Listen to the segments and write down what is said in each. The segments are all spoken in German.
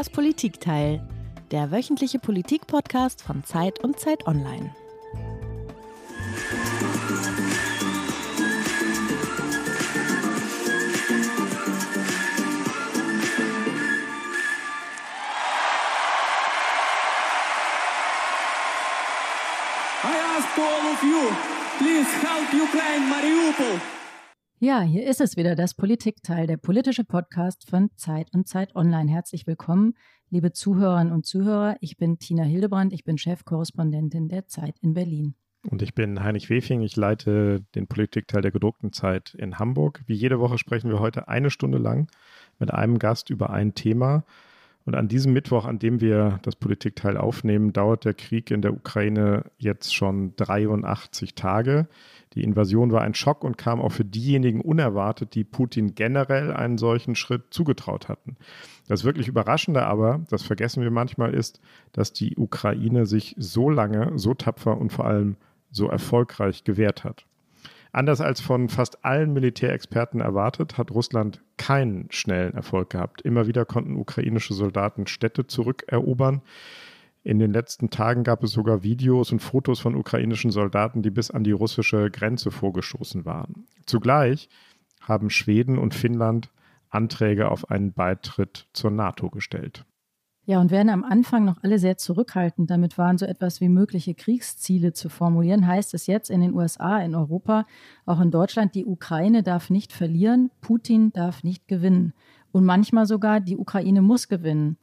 Das Politikteil, der wöchentliche Politik-Podcast von Zeit und Zeit Online. all of you, please help Ukraine, Mariupol. Ja, hier ist es wieder, das Politikteil, der politische Podcast von Zeit und Zeit Online. Herzlich willkommen, liebe Zuhörerinnen und Zuhörer. Ich bin Tina Hildebrand, ich bin Chefkorrespondentin der Zeit in Berlin. Und ich bin Heinrich Wefing, ich leite den Politikteil der gedruckten Zeit in Hamburg. Wie jede Woche sprechen wir heute eine Stunde lang mit einem Gast über ein Thema. Und an diesem Mittwoch, an dem wir das Politikteil aufnehmen, dauert der Krieg in der Ukraine jetzt schon 83 Tage. Die Invasion war ein Schock und kam auch für diejenigen unerwartet, die Putin generell einen solchen Schritt zugetraut hatten. Das wirklich Überraschende aber, das vergessen wir manchmal, ist, dass die Ukraine sich so lange, so tapfer und vor allem so erfolgreich gewehrt hat. Anders als von fast allen Militärexperten erwartet, hat Russland keinen schnellen Erfolg gehabt. Immer wieder konnten ukrainische Soldaten Städte zurückerobern. In den letzten Tagen gab es sogar Videos und Fotos von ukrainischen Soldaten, die bis an die russische Grenze vorgestoßen waren. Zugleich haben Schweden und Finnland Anträge auf einen Beitritt zur NATO gestellt. Ja, und werden am Anfang noch alle sehr zurückhaltend damit waren, so etwas wie mögliche Kriegsziele zu formulieren, heißt es jetzt in den USA, in Europa, auch in Deutschland, die Ukraine darf nicht verlieren, Putin darf nicht gewinnen. Und manchmal sogar, die Ukraine muss gewinnen.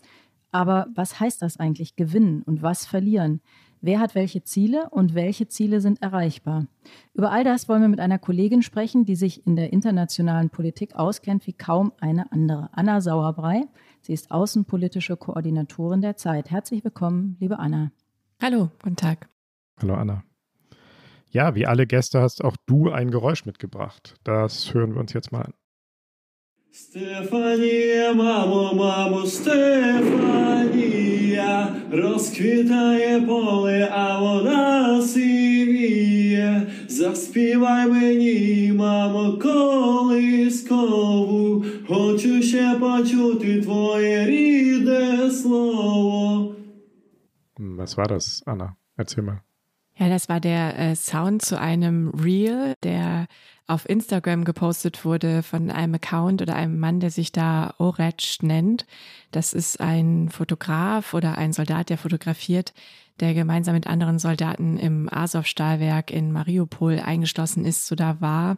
Aber was heißt das eigentlich, gewinnen und was verlieren? Wer hat welche Ziele und welche Ziele sind erreichbar? Über all das wollen wir mit einer Kollegin sprechen, die sich in der internationalen Politik auskennt wie kaum eine andere. Anna Sauerbrei. Sie ist außenpolitische Koordinatorin der Zeit. Herzlich willkommen, liebe Anna. Hallo, guten Tag. Hallo Anna. Ja, wie alle Gäste hast auch du ein Geräusch mitgebracht. Das hören wir uns jetzt mal an. Стефанія, мамо, мамо, Стефанія, розквітає поле, а вода сивіє. Заспівай мені, мамо, колискову, хочу ще почути твоє рідне слово. Was war das, Anna? Erzähl mal. Ja, das war der äh, Sound zu einem Reel, der auf Instagram gepostet wurde von einem Account oder einem Mann, der sich da Oretsch nennt. Das ist ein Fotograf oder ein Soldat, der fotografiert, der gemeinsam mit anderen Soldaten im Azov-Stahlwerk in Mariupol eingeschlossen ist oder war.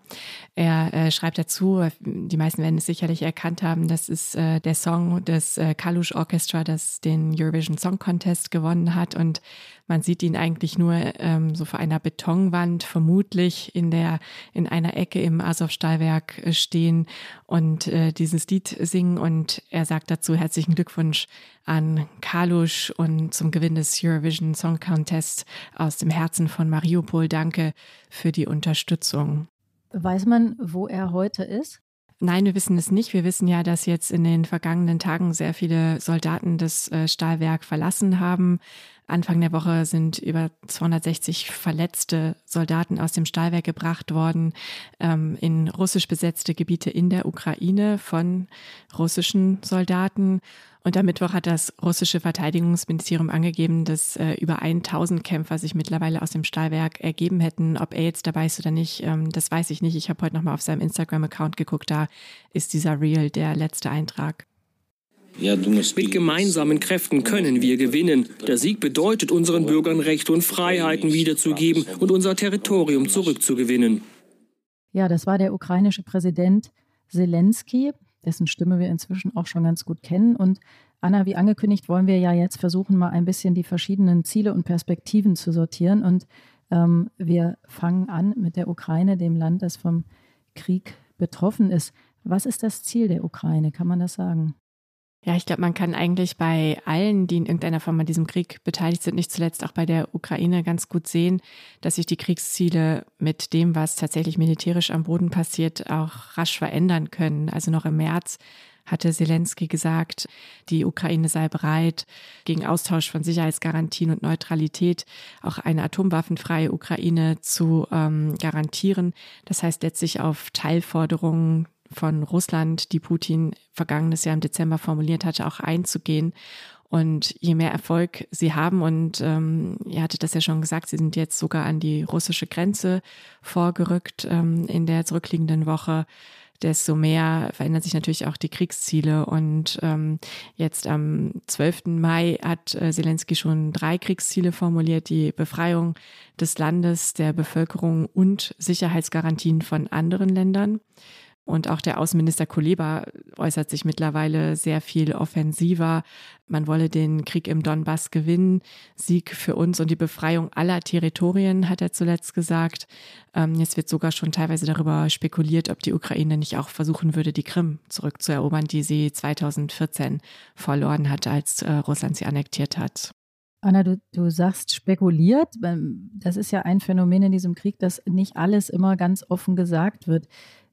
Er äh, schreibt dazu, die meisten werden es sicherlich erkannt haben, das ist äh, der Song des äh, Kalush Orchestra, das den Eurovision Song Contest gewonnen hat und man sieht ihn eigentlich nur ähm, so vor einer Betonwand, vermutlich in der in einer Ecke im Azov-Stahlwerk äh, stehen und äh, dieses Lied singen. Und er sagt dazu herzlichen Glückwunsch an Kalusch und zum Gewinn des Eurovision Song Contest aus dem Herzen von Mariupol. Danke für die Unterstützung. Weiß man, wo er heute ist? Nein, wir wissen es nicht. Wir wissen ja, dass jetzt in den vergangenen Tagen sehr viele Soldaten das äh, Stahlwerk verlassen haben. Anfang der Woche sind über 260 verletzte Soldaten aus dem Stahlwerk gebracht worden ähm, in russisch besetzte Gebiete in der Ukraine von russischen Soldaten. Und am Mittwoch hat das russische Verteidigungsministerium angegeben, dass äh, über 1000 Kämpfer sich mittlerweile aus dem Stahlwerk ergeben hätten. Ob er jetzt dabei ist oder nicht, ähm, das weiß ich nicht. Ich habe heute nochmal auf seinem Instagram-Account geguckt. Da ist dieser Real der letzte Eintrag. Mit gemeinsamen Kräften können wir gewinnen. Der Sieg bedeutet unseren Bürgern Rechte und Freiheiten wiederzugeben und unser Territorium zurückzugewinnen. Ja, das war der ukrainische Präsident Zelensky, dessen Stimme wir inzwischen auch schon ganz gut kennen. Und Anna, wie angekündigt, wollen wir ja jetzt versuchen, mal ein bisschen die verschiedenen Ziele und Perspektiven zu sortieren. Und ähm, wir fangen an mit der Ukraine, dem Land, das vom Krieg betroffen ist. Was ist das Ziel der Ukraine? Kann man das sagen? Ja, ich glaube, man kann eigentlich bei allen, die in irgendeiner Form an diesem Krieg beteiligt sind, nicht zuletzt auch bei der Ukraine ganz gut sehen, dass sich die Kriegsziele mit dem, was tatsächlich militärisch am Boden passiert, auch rasch verändern können. Also noch im März hatte Zelensky gesagt, die Ukraine sei bereit, gegen Austausch von Sicherheitsgarantien und Neutralität auch eine atomwaffenfreie Ukraine zu ähm, garantieren. Das heißt letztlich auf Teilforderungen von Russland, die Putin vergangenes Jahr im Dezember formuliert hatte, auch einzugehen. Und je mehr Erfolg sie haben, und ähm, ihr hattet das ja schon gesagt, sie sind jetzt sogar an die russische Grenze vorgerückt ähm, in der zurückliegenden Woche, desto mehr verändern sich natürlich auch die Kriegsziele. Und ähm, jetzt am 12. Mai hat äh, Zelensky schon drei Kriegsziele formuliert, die Befreiung des Landes, der Bevölkerung und Sicherheitsgarantien von anderen Ländern. Und auch der Außenminister Kuleba äußert sich mittlerweile sehr viel offensiver. Man wolle den Krieg im Donbass gewinnen. Sieg für uns und die Befreiung aller Territorien, hat er zuletzt gesagt. Ähm, jetzt wird sogar schon teilweise darüber spekuliert, ob die Ukraine nicht auch versuchen würde, die Krim zurückzuerobern, die sie 2014 verloren hat, als äh, Russland sie annektiert hat. Anna, du, du sagst spekuliert. Ähm, das ist ja ein Phänomen in diesem Krieg, dass nicht alles immer ganz offen gesagt wird.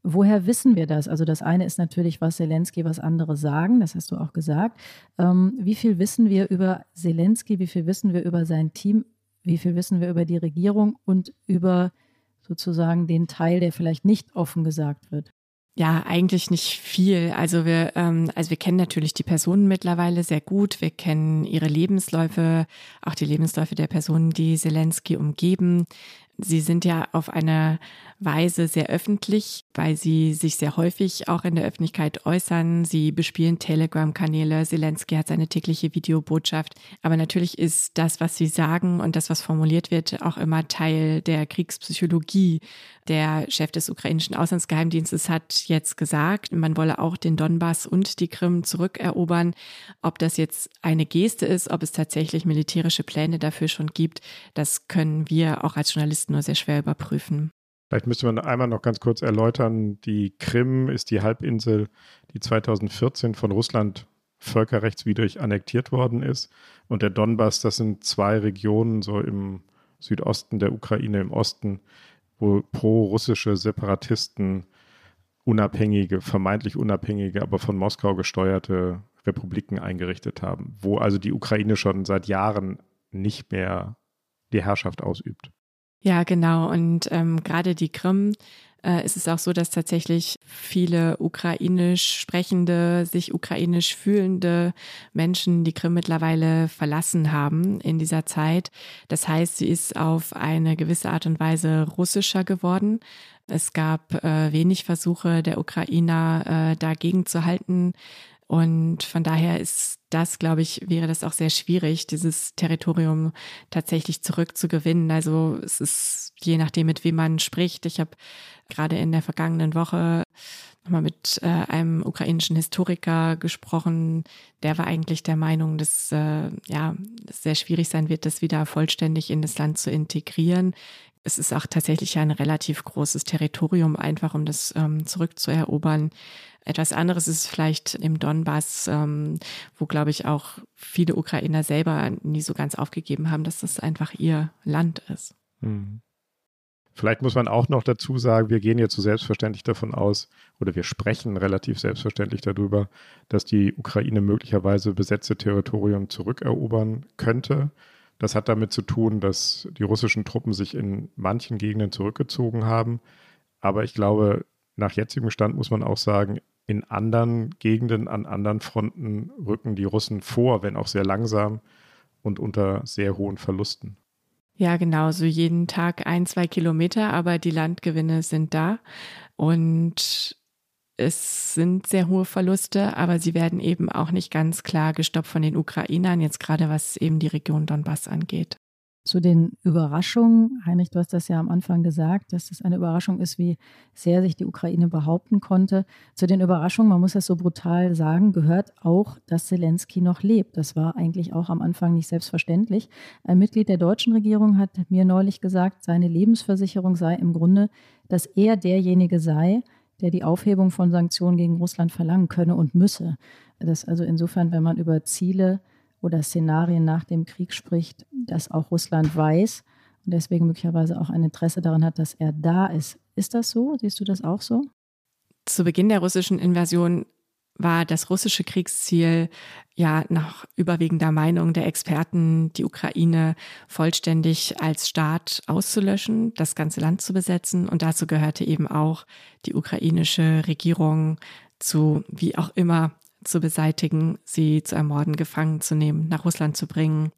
Woher wissen wir das? Also das eine ist natürlich, was Zelensky, was andere sagen, das hast du auch gesagt. Ähm, wie viel wissen wir über Zelensky, wie viel wissen wir über sein Team, wie viel wissen wir über die Regierung und über sozusagen den Teil, der vielleicht nicht offen gesagt wird? Ja, eigentlich nicht viel. Also wir, ähm, also wir kennen natürlich die Personen mittlerweile sehr gut. Wir kennen ihre Lebensläufe, auch die Lebensläufe der Personen, die Zelensky umgeben. Sie sind ja auf eine Weise sehr öffentlich, weil sie sich sehr häufig auch in der Öffentlichkeit äußern. Sie bespielen Telegram-Kanäle. Zelensky hat seine tägliche Videobotschaft. Aber natürlich ist das, was sie sagen und das, was formuliert wird, auch immer Teil der Kriegspsychologie. Der Chef des ukrainischen Auslandsgeheimdienstes hat jetzt gesagt, man wolle auch den Donbass und die Krim zurückerobern. Ob das jetzt eine Geste ist, ob es tatsächlich militärische Pläne dafür schon gibt, das können wir auch als Journalisten nur sehr schwer überprüfen. Vielleicht müsste man einmal noch ganz kurz erläutern, die Krim ist die Halbinsel, die 2014 von Russland völkerrechtswidrig annektiert worden ist. Und der Donbass, das sind zwei Regionen so im Südosten der Ukraine, im Osten, wo pro-russische Separatisten unabhängige, vermeintlich unabhängige, aber von Moskau gesteuerte Republiken eingerichtet haben, wo also die Ukraine schon seit Jahren nicht mehr die Herrschaft ausübt. Ja, genau. Und ähm, gerade die Krim äh, ist es auch so, dass tatsächlich viele ukrainisch sprechende, sich ukrainisch fühlende Menschen die Krim mittlerweile verlassen haben in dieser Zeit. Das heißt, sie ist auf eine gewisse Art und Weise russischer geworden. Es gab äh, wenig Versuche der Ukrainer äh, dagegen zu halten. Und von daher ist das, glaube ich, wäre das auch sehr schwierig, dieses Territorium tatsächlich zurückzugewinnen. Also es ist je nachdem, mit wem man spricht. Ich habe gerade in der vergangenen Woche nochmal mit äh, einem ukrainischen Historiker gesprochen. Der war eigentlich der Meinung, dass äh, ja es sehr schwierig sein wird, das wieder vollständig in das Land zu integrieren. Es ist auch tatsächlich ein relativ großes Territorium, einfach um das ähm, zurückzuerobern. Etwas anderes ist vielleicht im Donbass, ähm, wo, glaube ich, auch viele Ukrainer selber nie so ganz aufgegeben haben, dass das einfach ihr Land ist. Hm. Vielleicht muss man auch noch dazu sagen, wir gehen jetzt so selbstverständlich davon aus, oder wir sprechen relativ selbstverständlich darüber, dass die Ukraine möglicherweise besetzte Territorium zurückerobern könnte. Das hat damit zu tun, dass die russischen Truppen sich in manchen Gegenden zurückgezogen haben. Aber ich glaube, nach jetzigem Stand muss man auch sagen, in anderen Gegenden, an anderen Fronten rücken die Russen vor, wenn auch sehr langsam und unter sehr hohen Verlusten. Ja, genau, so jeden Tag ein, zwei Kilometer, aber die Landgewinne sind da und es sind sehr hohe Verluste, aber sie werden eben auch nicht ganz klar gestoppt von den Ukrainern, jetzt gerade was eben die Region Donbass angeht zu den Überraschungen. Heinrich, du hast das ja am Anfang gesagt, dass es eine Überraschung ist, wie sehr sich die Ukraine behaupten konnte. Zu den Überraschungen, man muss das so brutal sagen, gehört auch, dass Zelensky noch lebt. Das war eigentlich auch am Anfang nicht selbstverständlich. Ein Mitglied der deutschen Regierung hat mir neulich gesagt, seine Lebensversicherung sei im Grunde, dass er derjenige sei, der die Aufhebung von Sanktionen gegen Russland verlangen könne und müsse. Das also insofern, wenn man über Ziele oder Szenarien nach dem Krieg spricht, dass auch Russland weiß und deswegen möglicherweise auch ein Interesse daran hat, dass er da ist. Ist das so? Siehst du das auch so? Zu Beginn der russischen Invasion war das russische Kriegsziel ja nach überwiegender Meinung der Experten, die Ukraine vollständig als Staat auszulöschen, das ganze Land zu besetzen. Und dazu gehörte eben auch die ukrainische Regierung zu, wie auch immer, zu beseitigen, sie zu ermorden, gefangen zu nehmen, nach Russland zu bringen.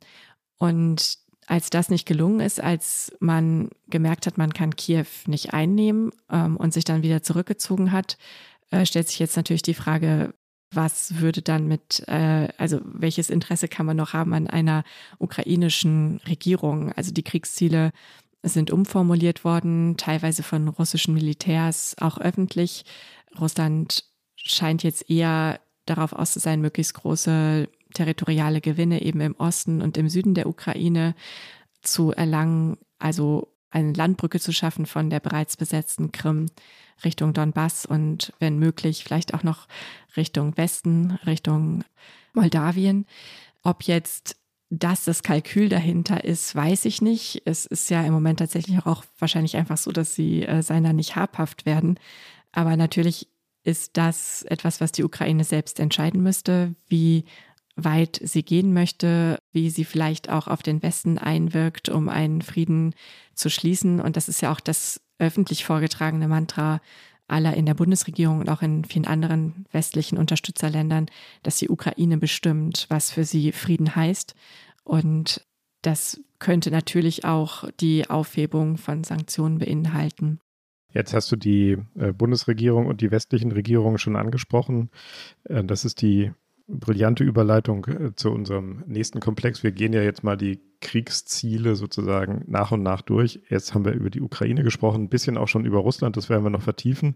Und als das nicht gelungen ist, als man gemerkt hat, man kann Kiew nicht einnehmen ähm, und sich dann wieder zurückgezogen hat, äh, stellt sich jetzt natürlich die Frage, was würde dann mit, äh, also welches Interesse kann man noch haben an einer ukrainischen Regierung? Also die Kriegsziele sind umformuliert worden, teilweise von russischen Militärs, auch öffentlich. Russland scheint jetzt eher darauf aus zu sein, möglichst große territoriale Gewinne eben im Osten und im Süden der Ukraine zu erlangen, also eine Landbrücke zu schaffen von der bereits besetzten Krim Richtung Donbass und wenn möglich vielleicht auch noch Richtung Westen, Richtung Moldawien. Ob jetzt das das Kalkül dahinter ist, weiß ich nicht. Es ist ja im Moment tatsächlich auch wahrscheinlich einfach so, dass sie äh, seiner nicht habhaft werden. Aber natürlich ist das etwas, was die Ukraine selbst entscheiden müsste, wie weit sie gehen möchte, wie sie vielleicht auch auf den Westen einwirkt, um einen Frieden zu schließen. Und das ist ja auch das öffentlich vorgetragene Mantra aller in der Bundesregierung und auch in vielen anderen westlichen Unterstützerländern, dass die Ukraine bestimmt, was für sie Frieden heißt. Und das könnte natürlich auch die Aufhebung von Sanktionen beinhalten. Jetzt hast du die äh, Bundesregierung und die westlichen Regierungen schon angesprochen. Äh, das ist die brillante Überleitung äh, zu unserem nächsten Komplex. Wir gehen ja jetzt mal die Kriegsziele sozusagen nach und nach durch. Jetzt haben wir über die Ukraine gesprochen, ein bisschen auch schon über Russland, das werden wir noch vertiefen.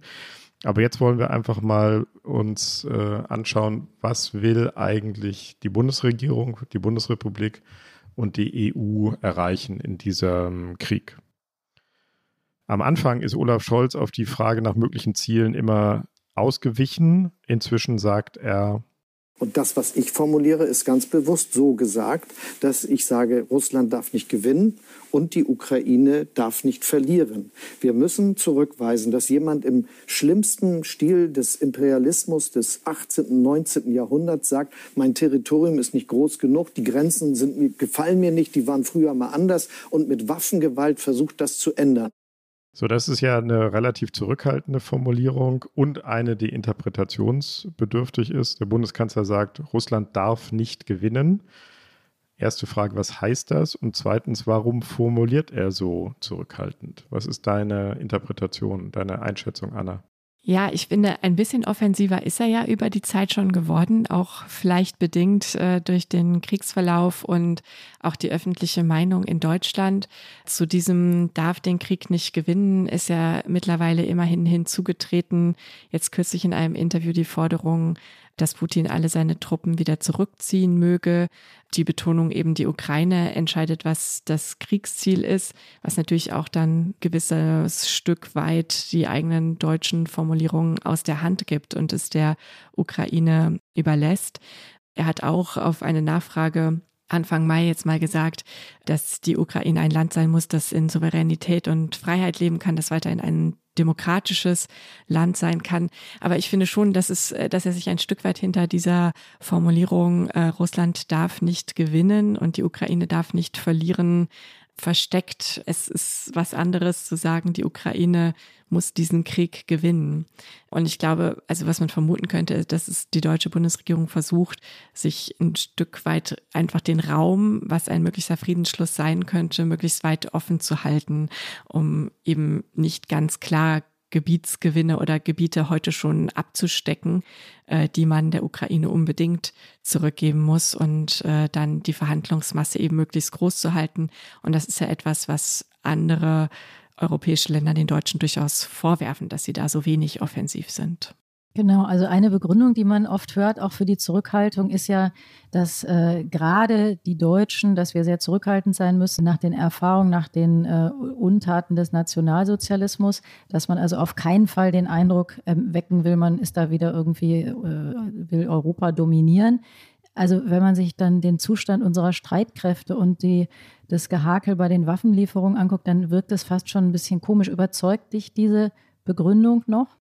Aber jetzt wollen wir einfach mal uns äh, anschauen, was will eigentlich die Bundesregierung, die Bundesrepublik und die EU erreichen in diesem Krieg. Am Anfang ist Olaf Scholz auf die Frage nach möglichen Zielen immer ausgewichen. Inzwischen sagt er, und das, was ich formuliere, ist ganz bewusst so gesagt, dass ich sage, Russland darf nicht gewinnen und die Ukraine darf nicht verlieren. Wir müssen zurückweisen, dass jemand im schlimmsten Stil des Imperialismus des 18. und 19. Jahrhunderts sagt, mein Territorium ist nicht groß genug, die Grenzen sind, gefallen mir nicht, die waren früher mal anders und mit Waffengewalt versucht, das zu ändern. So, das ist ja eine relativ zurückhaltende Formulierung und eine, die interpretationsbedürftig ist. Der Bundeskanzler sagt, Russland darf nicht gewinnen. Erste Frage, was heißt das? Und zweitens, warum formuliert er so zurückhaltend? Was ist deine Interpretation, deine Einschätzung, Anna? Ja, ich finde, ein bisschen offensiver ist er ja über die Zeit schon geworden, auch vielleicht bedingt äh, durch den Kriegsverlauf und auch die öffentliche Meinung in Deutschland. Zu diesem darf den Krieg nicht gewinnen, ist ja mittlerweile immerhin hinzugetreten. Jetzt kürzlich in einem Interview die Forderung, dass Putin alle seine Truppen wieder zurückziehen möge. Die Betonung eben, die Ukraine entscheidet, was das Kriegsziel ist, was natürlich auch dann gewisses Stück weit die eigenen deutschen Formulierungen aus der Hand gibt und es der Ukraine überlässt. Er hat auch auf eine Nachfrage Anfang Mai jetzt mal gesagt, dass die Ukraine ein Land sein muss, das in Souveränität und Freiheit leben kann, das weiterhin ein demokratisches Land sein kann. Aber ich finde schon, dass es, äh, dass er sich ein Stück weit hinter dieser Formulierung äh, Russland darf nicht gewinnen und die Ukraine darf nicht verlieren versteckt. Es ist was anderes zu sagen, die Ukraine muss diesen Krieg gewinnen. Und ich glaube, also was man vermuten könnte, dass es die deutsche Bundesregierung versucht, sich ein Stück weit einfach den Raum, was ein möglicher Friedensschluss sein könnte, möglichst weit offen zu halten, um eben nicht ganz klar Gebietsgewinne oder Gebiete heute schon abzustecken, äh, die man der Ukraine unbedingt zurückgeben muss und äh, dann die Verhandlungsmasse eben möglichst groß zu halten. Und das ist ja etwas, was andere europäische Länder den Deutschen durchaus vorwerfen, dass sie da so wenig offensiv sind. Genau, also eine Begründung, die man oft hört, auch für die Zurückhaltung, ist ja, dass äh, gerade die Deutschen, dass wir sehr zurückhaltend sein müssen nach den Erfahrungen, nach den äh, Untaten des Nationalsozialismus, dass man also auf keinen Fall den Eindruck äh, wecken will, man ist da wieder irgendwie, äh, will Europa dominieren. Also wenn man sich dann den Zustand unserer Streitkräfte und die, das Gehakel bei den Waffenlieferungen anguckt, dann wirkt es fast schon ein bisschen komisch. Überzeugt dich diese Begründung noch?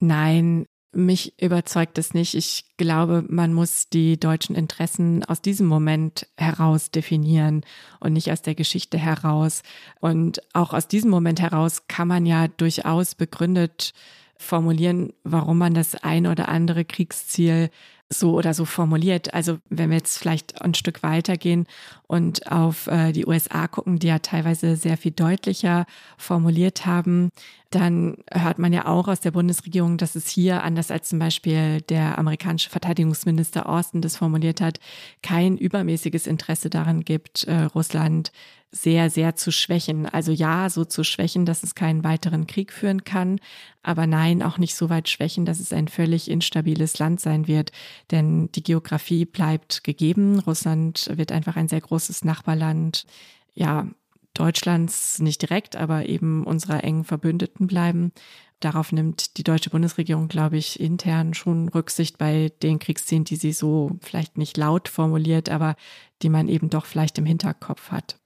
Nein, Mich überzeugt es nicht. Ich glaube, man muss die deutschen Interessen aus diesem Moment heraus definieren und nicht aus der Geschichte heraus. Und auch aus diesem Moment heraus kann man ja durchaus begründet formulieren, warum man das ein oder andere Kriegsziel so oder so formuliert. Also wenn wir jetzt vielleicht ein Stück weitergehen und auf äh, die USA gucken, die ja teilweise sehr viel deutlicher formuliert haben, dann hört man ja auch aus der Bundesregierung, dass es hier, anders als zum Beispiel der amerikanische Verteidigungsminister Austin das formuliert hat, kein übermäßiges Interesse daran gibt, äh, Russland sehr, sehr zu schwächen. Also ja, so zu schwächen, dass es keinen weiteren Krieg führen kann, aber nein, auch nicht so weit schwächen, dass es ein völlig instabiles Land sein wird. Denn die Geografie bleibt gegeben. Russland wird einfach ein sehr großes Nachbarland. Ja, Deutschlands nicht direkt, aber eben unserer engen Verbündeten bleiben. Darauf nimmt die deutsche Bundesregierung, glaube ich, intern schon Rücksicht bei den Kriegszielen, die sie so vielleicht nicht laut formuliert, aber die man eben doch vielleicht im Hinterkopf hat.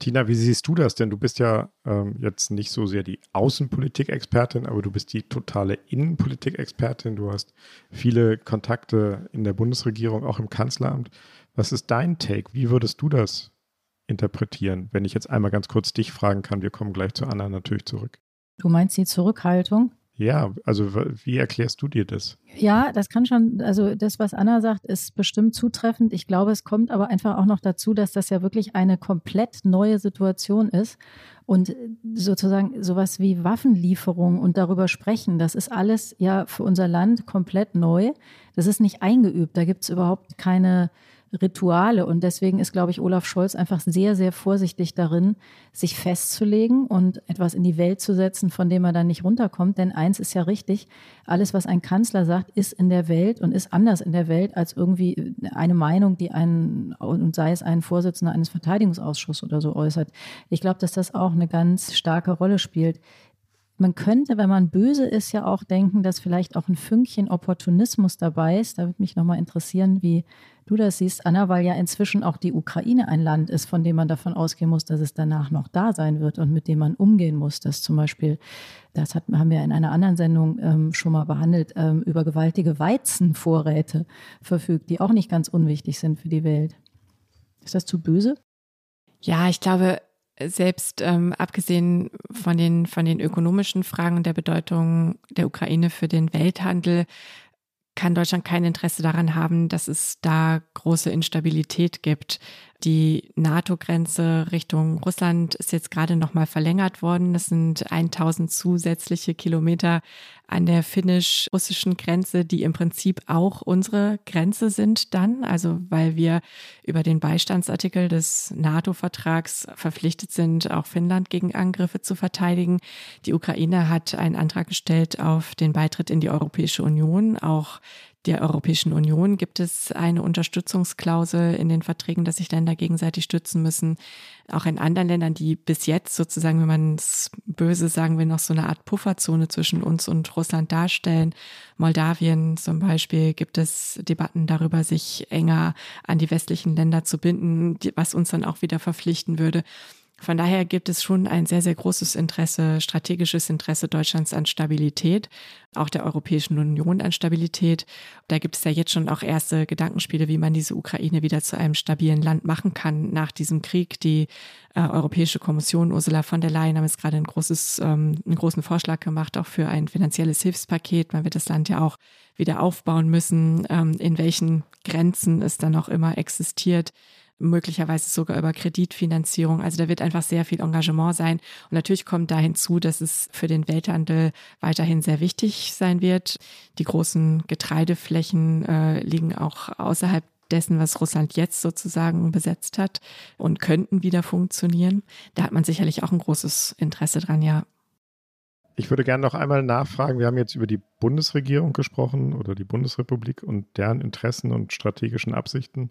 Tina, wie siehst du das? Denn du bist ja ähm, jetzt nicht so sehr die Außenpolitik-Expertin, aber du bist die totale Innenpolitik-Expertin. Du hast viele Kontakte in der Bundesregierung, auch im Kanzleramt. Was ist dein Take? Wie würdest du das interpretieren, wenn ich jetzt einmal ganz kurz dich fragen kann? Wir kommen gleich zu Anna natürlich zurück. Du meinst die Zurückhaltung? Ja, also wie erklärst du dir das? Ja, das kann schon, also das, was Anna sagt, ist bestimmt zutreffend. Ich glaube, es kommt aber einfach auch noch dazu, dass das ja wirklich eine komplett neue Situation ist. Und sozusagen sowas wie Waffenlieferung und darüber sprechen, das ist alles ja für unser Land komplett neu. Das ist nicht eingeübt. Da gibt es überhaupt keine Rituale. Und deswegen ist, glaube ich, Olaf Scholz einfach sehr, sehr vorsichtig darin, sich festzulegen und etwas in die Welt zu setzen, von dem er dann nicht runterkommt. Denn eins ist ja richtig, alles, was ein Kanzler sagt, ist in der Welt und ist anders in der Welt als irgendwie eine Meinung, die ein, und sei es ein Vorsitzender eines Verteidigungsausschusses oder so äußert. Ich glaube, dass das auch eine ganz starke Rolle spielt. Man könnte, wenn man böse ist, ja auch denken, dass vielleicht auch ein Fünkchen Opportunismus dabei ist. Da würde mich nochmal interessieren, wie du das siehst, Anna, weil ja inzwischen auch die Ukraine ein Land ist, von dem man davon ausgehen muss, dass es danach noch da sein wird und mit dem man umgehen muss. Dass zum Beispiel, das hat, haben wir in einer anderen Sendung ähm, schon mal behandelt, ähm, über gewaltige Weizenvorräte verfügt, die auch nicht ganz unwichtig sind für die Welt. Ist das zu böse? Ja, ich glaube, selbst ähm, abgesehen von den, von den ökonomischen Fragen und der Bedeutung der Ukraine für den Welthandel, kann Deutschland kein Interesse daran haben, dass es da große Instabilität gibt. Die NATO-Grenze Richtung Russland ist jetzt gerade nochmal verlängert worden. Das sind 1000 zusätzliche Kilometer an der finnisch-russischen Grenze, die im Prinzip auch unsere Grenze sind dann. Also weil wir über den Beistandsartikel des NATO-Vertrags verpflichtet sind, auch Finnland gegen Angriffe zu verteidigen. Die Ukraine hat einen Antrag gestellt auf den Beitritt in die Europäische Union. Auch der Europäischen Union gibt es eine Unterstützungsklausel in den Verträgen, dass sich Länder gegenseitig stützen müssen. Auch in anderen Ländern, die bis jetzt sozusagen, wenn man es böse sagen will, noch so eine Art Pufferzone zwischen uns und Russland darstellen. Moldawien zum Beispiel gibt es Debatten darüber, sich enger an die westlichen Länder zu binden, was uns dann auch wieder verpflichten würde. Von daher gibt es schon ein sehr, sehr großes Interesse, strategisches Interesse Deutschlands an Stabilität, auch der Europäischen Union an Stabilität. Da gibt es ja jetzt schon auch erste Gedankenspiele, wie man diese Ukraine wieder zu einem stabilen Land machen kann nach diesem Krieg. Die äh, Europäische Kommission, Ursula von der Leyen, haben jetzt gerade ein großes, ähm, einen großen Vorschlag gemacht, auch für ein finanzielles Hilfspaket. Man wird das Land ja auch wieder aufbauen müssen, ähm, in welchen Grenzen es dann noch immer existiert möglicherweise sogar über Kreditfinanzierung. Also da wird einfach sehr viel Engagement sein. Und natürlich kommt da hinzu, dass es für den Welthandel weiterhin sehr wichtig sein wird. Die großen Getreideflächen äh, liegen auch außerhalb dessen, was Russland jetzt sozusagen besetzt hat und könnten wieder funktionieren. Da hat man sicherlich auch ein großes Interesse dran, ja. Ich würde gerne noch einmal nachfragen. Wir haben jetzt über die Bundesregierung gesprochen oder die Bundesrepublik und deren Interessen und strategischen Absichten.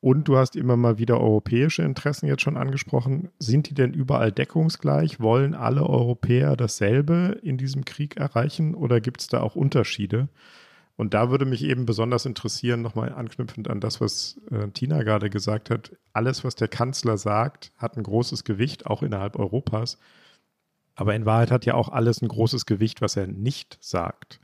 Und du hast immer mal wieder europäische Interessen jetzt schon angesprochen. Sind die denn überall deckungsgleich? Wollen alle Europäer dasselbe in diesem Krieg erreichen oder gibt es da auch Unterschiede? Und da würde mich eben besonders interessieren, nochmal anknüpfend an das, was äh, Tina gerade gesagt hat. Alles, was der Kanzler sagt, hat ein großes Gewicht, auch innerhalb Europas. Aber in Wahrheit hat ja auch alles ein großes Gewicht, was er nicht sagt.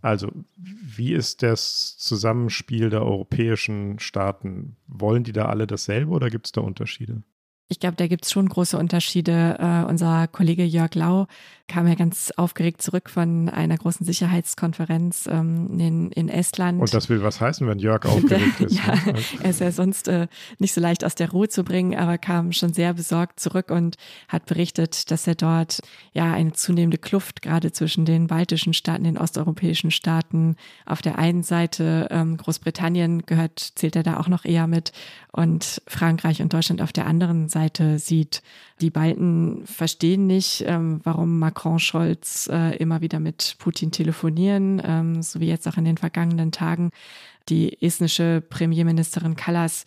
Also, wie ist das Zusammenspiel der europäischen Staaten? Wollen die da alle dasselbe oder gibt es da Unterschiede? Ich glaube, da gibt es schon große Unterschiede. Uh, unser Kollege Jörg Lau kam ja ganz aufgeregt zurück von einer großen Sicherheitskonferenz ähm, in, in Estland. Und das will was heißen, wenn Jörg aufgeregt ist. ja, ne? er ist ja sonst äh, nicht so leicht aus der Ruhe zu bringen, aber kam schon sehr besorgt zurück und hat berichtet, dass er dort ja eine zunehmende Kluft gerade zwischen den baltischen Staaten, den osteuropäischen Staaten auf der einen Seite, ähm, Großbritannien gehört, zählt er da auch noch eher mit, und Frankreich und Deutschland auf der anderen Seite sieht. Die Balten verstehen nicht, ähm, warum Macron, Scholz äh, immer wieder mit Putin telefonieren, ähm, so wie jetzt auch in den vergangenen Tagen. Die estnische Premierministerin Kallas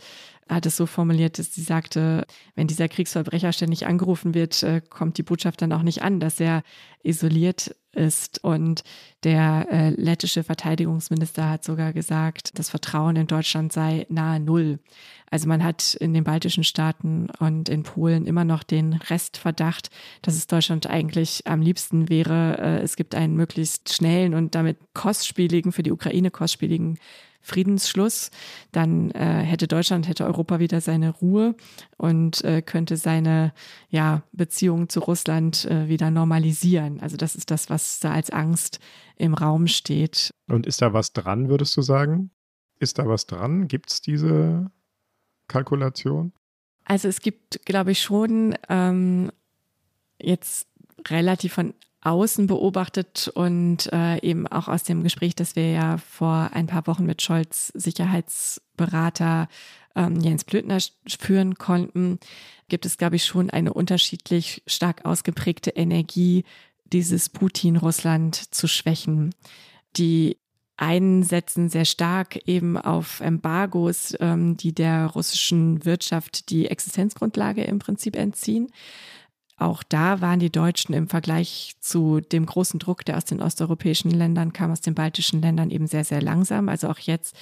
hat es so formuliert, dass sie sagte, wenn dieser Kriegsverbrecher ständig angerufen wird, äh, kommt die Botschaft dann auch nicht an, dass er isoliert ist. Und der äh, lettische Verteidigungsminister hat sogar gesagt, das Vertrauen in Deutschland sei nahe Null. Also man hat in den baltischen Staaten und in Polen immer noch den Restverdacht, dass es Deutschland eigentlich am liebsten wäre, äh, es gibt einen möglichst schnellen und damit kostspieligen, für die Ukraine kostspieligen Friedensschluss, dann äh, hätte Deutschland, hätte Europa wieder seine Ruhe und äh, könnte seine ja, Beziehungen zu Russland äh, wieder normalisieren. Also das ist das, was da als Angst im Raum steht. Und ist da was dran, würdest du sagen? Ist da was dran? Gibt es diese Kalkulation? Also es gibt, glaube ich, schon ähm, jetzt relativ von außen beobachtet und äh, eben auch aus dem Gespräch, das wir ja vor ein paar Wochen mit Scholz Sicherheitsberater ähm, Jens Blödner führen konnten, gibt es, glaube ich, schon eine unterschiedlich stark ausgeprägte Energie, dieses Putin-Russland zu schwächen. Die einen setzen sehr stark eben auf Embargos, ähm, die der russischen Wirtschaft die Existenzgrundlage im Prinzip entziehen. Auch da waren die Deutschen im Vergleich zu dem großen Druck, der aus den osteuropäischen Ländern kam, aus den baltischen Ländern eben sehr, sehr langsam. Also auch jetzt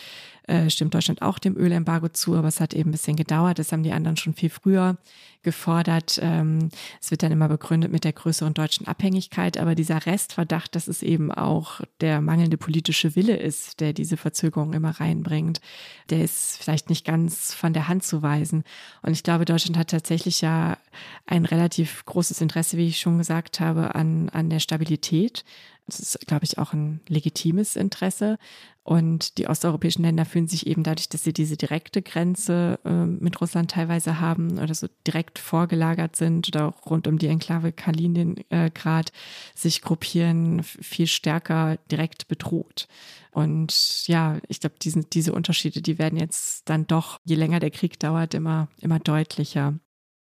äh, stimmt Deutschland auch dem Ölembargo zu, aber es hat eben ein bisschen gedauert. Das haben die anderen schon viel früher gefordert. Ähm, es wird dann immer begründet mit der größeren deutschen Abhängigkeit, aber dieser Restverdacht, dass es eben auch der mangelnde politische Wille ist, der diese Verzögerung immer reinbringt, der ist vielleicht nicht ganz von der Hand zu weisen. Und ich glaube, Deutschland hat tatsächlich ja ein relativ großes Interesse, wie ich schon gesagt habe, an, an der Stabilität. Das ist, glaube ich, auch ein legitimes Interesse. Und die osteuropäischen Länder fühlen sich eben dadurch, dass sie diese direkte Grenze äh, mit Russland teilweise haben oder so direkt vorgelagert sind oder auch rund um die Enklave Kaliningrad sich gruppieren, viel stärker direkt bedroht. Und ja, ich glaube, diese Unterschiede, die werden jetzt dann doch, je länger der Krieg dauert, immer, immer deutlicher.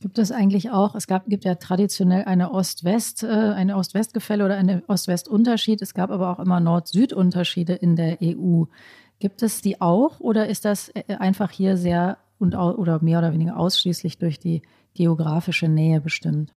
Gibt es eigentlich auch, es gab, gibt ja traditionell eine Ost-West, äh, eine Ost-West-Gefälle oder einen Ost-West-Unterschied. Es gab aber auch immer Nord-Süd-Unterschiede in der EU. Gibt es die auch oder ist das äh, einfach hier sehr und oder mehr oder weniger ausschließlich durch die geografische Nähe bestimmt?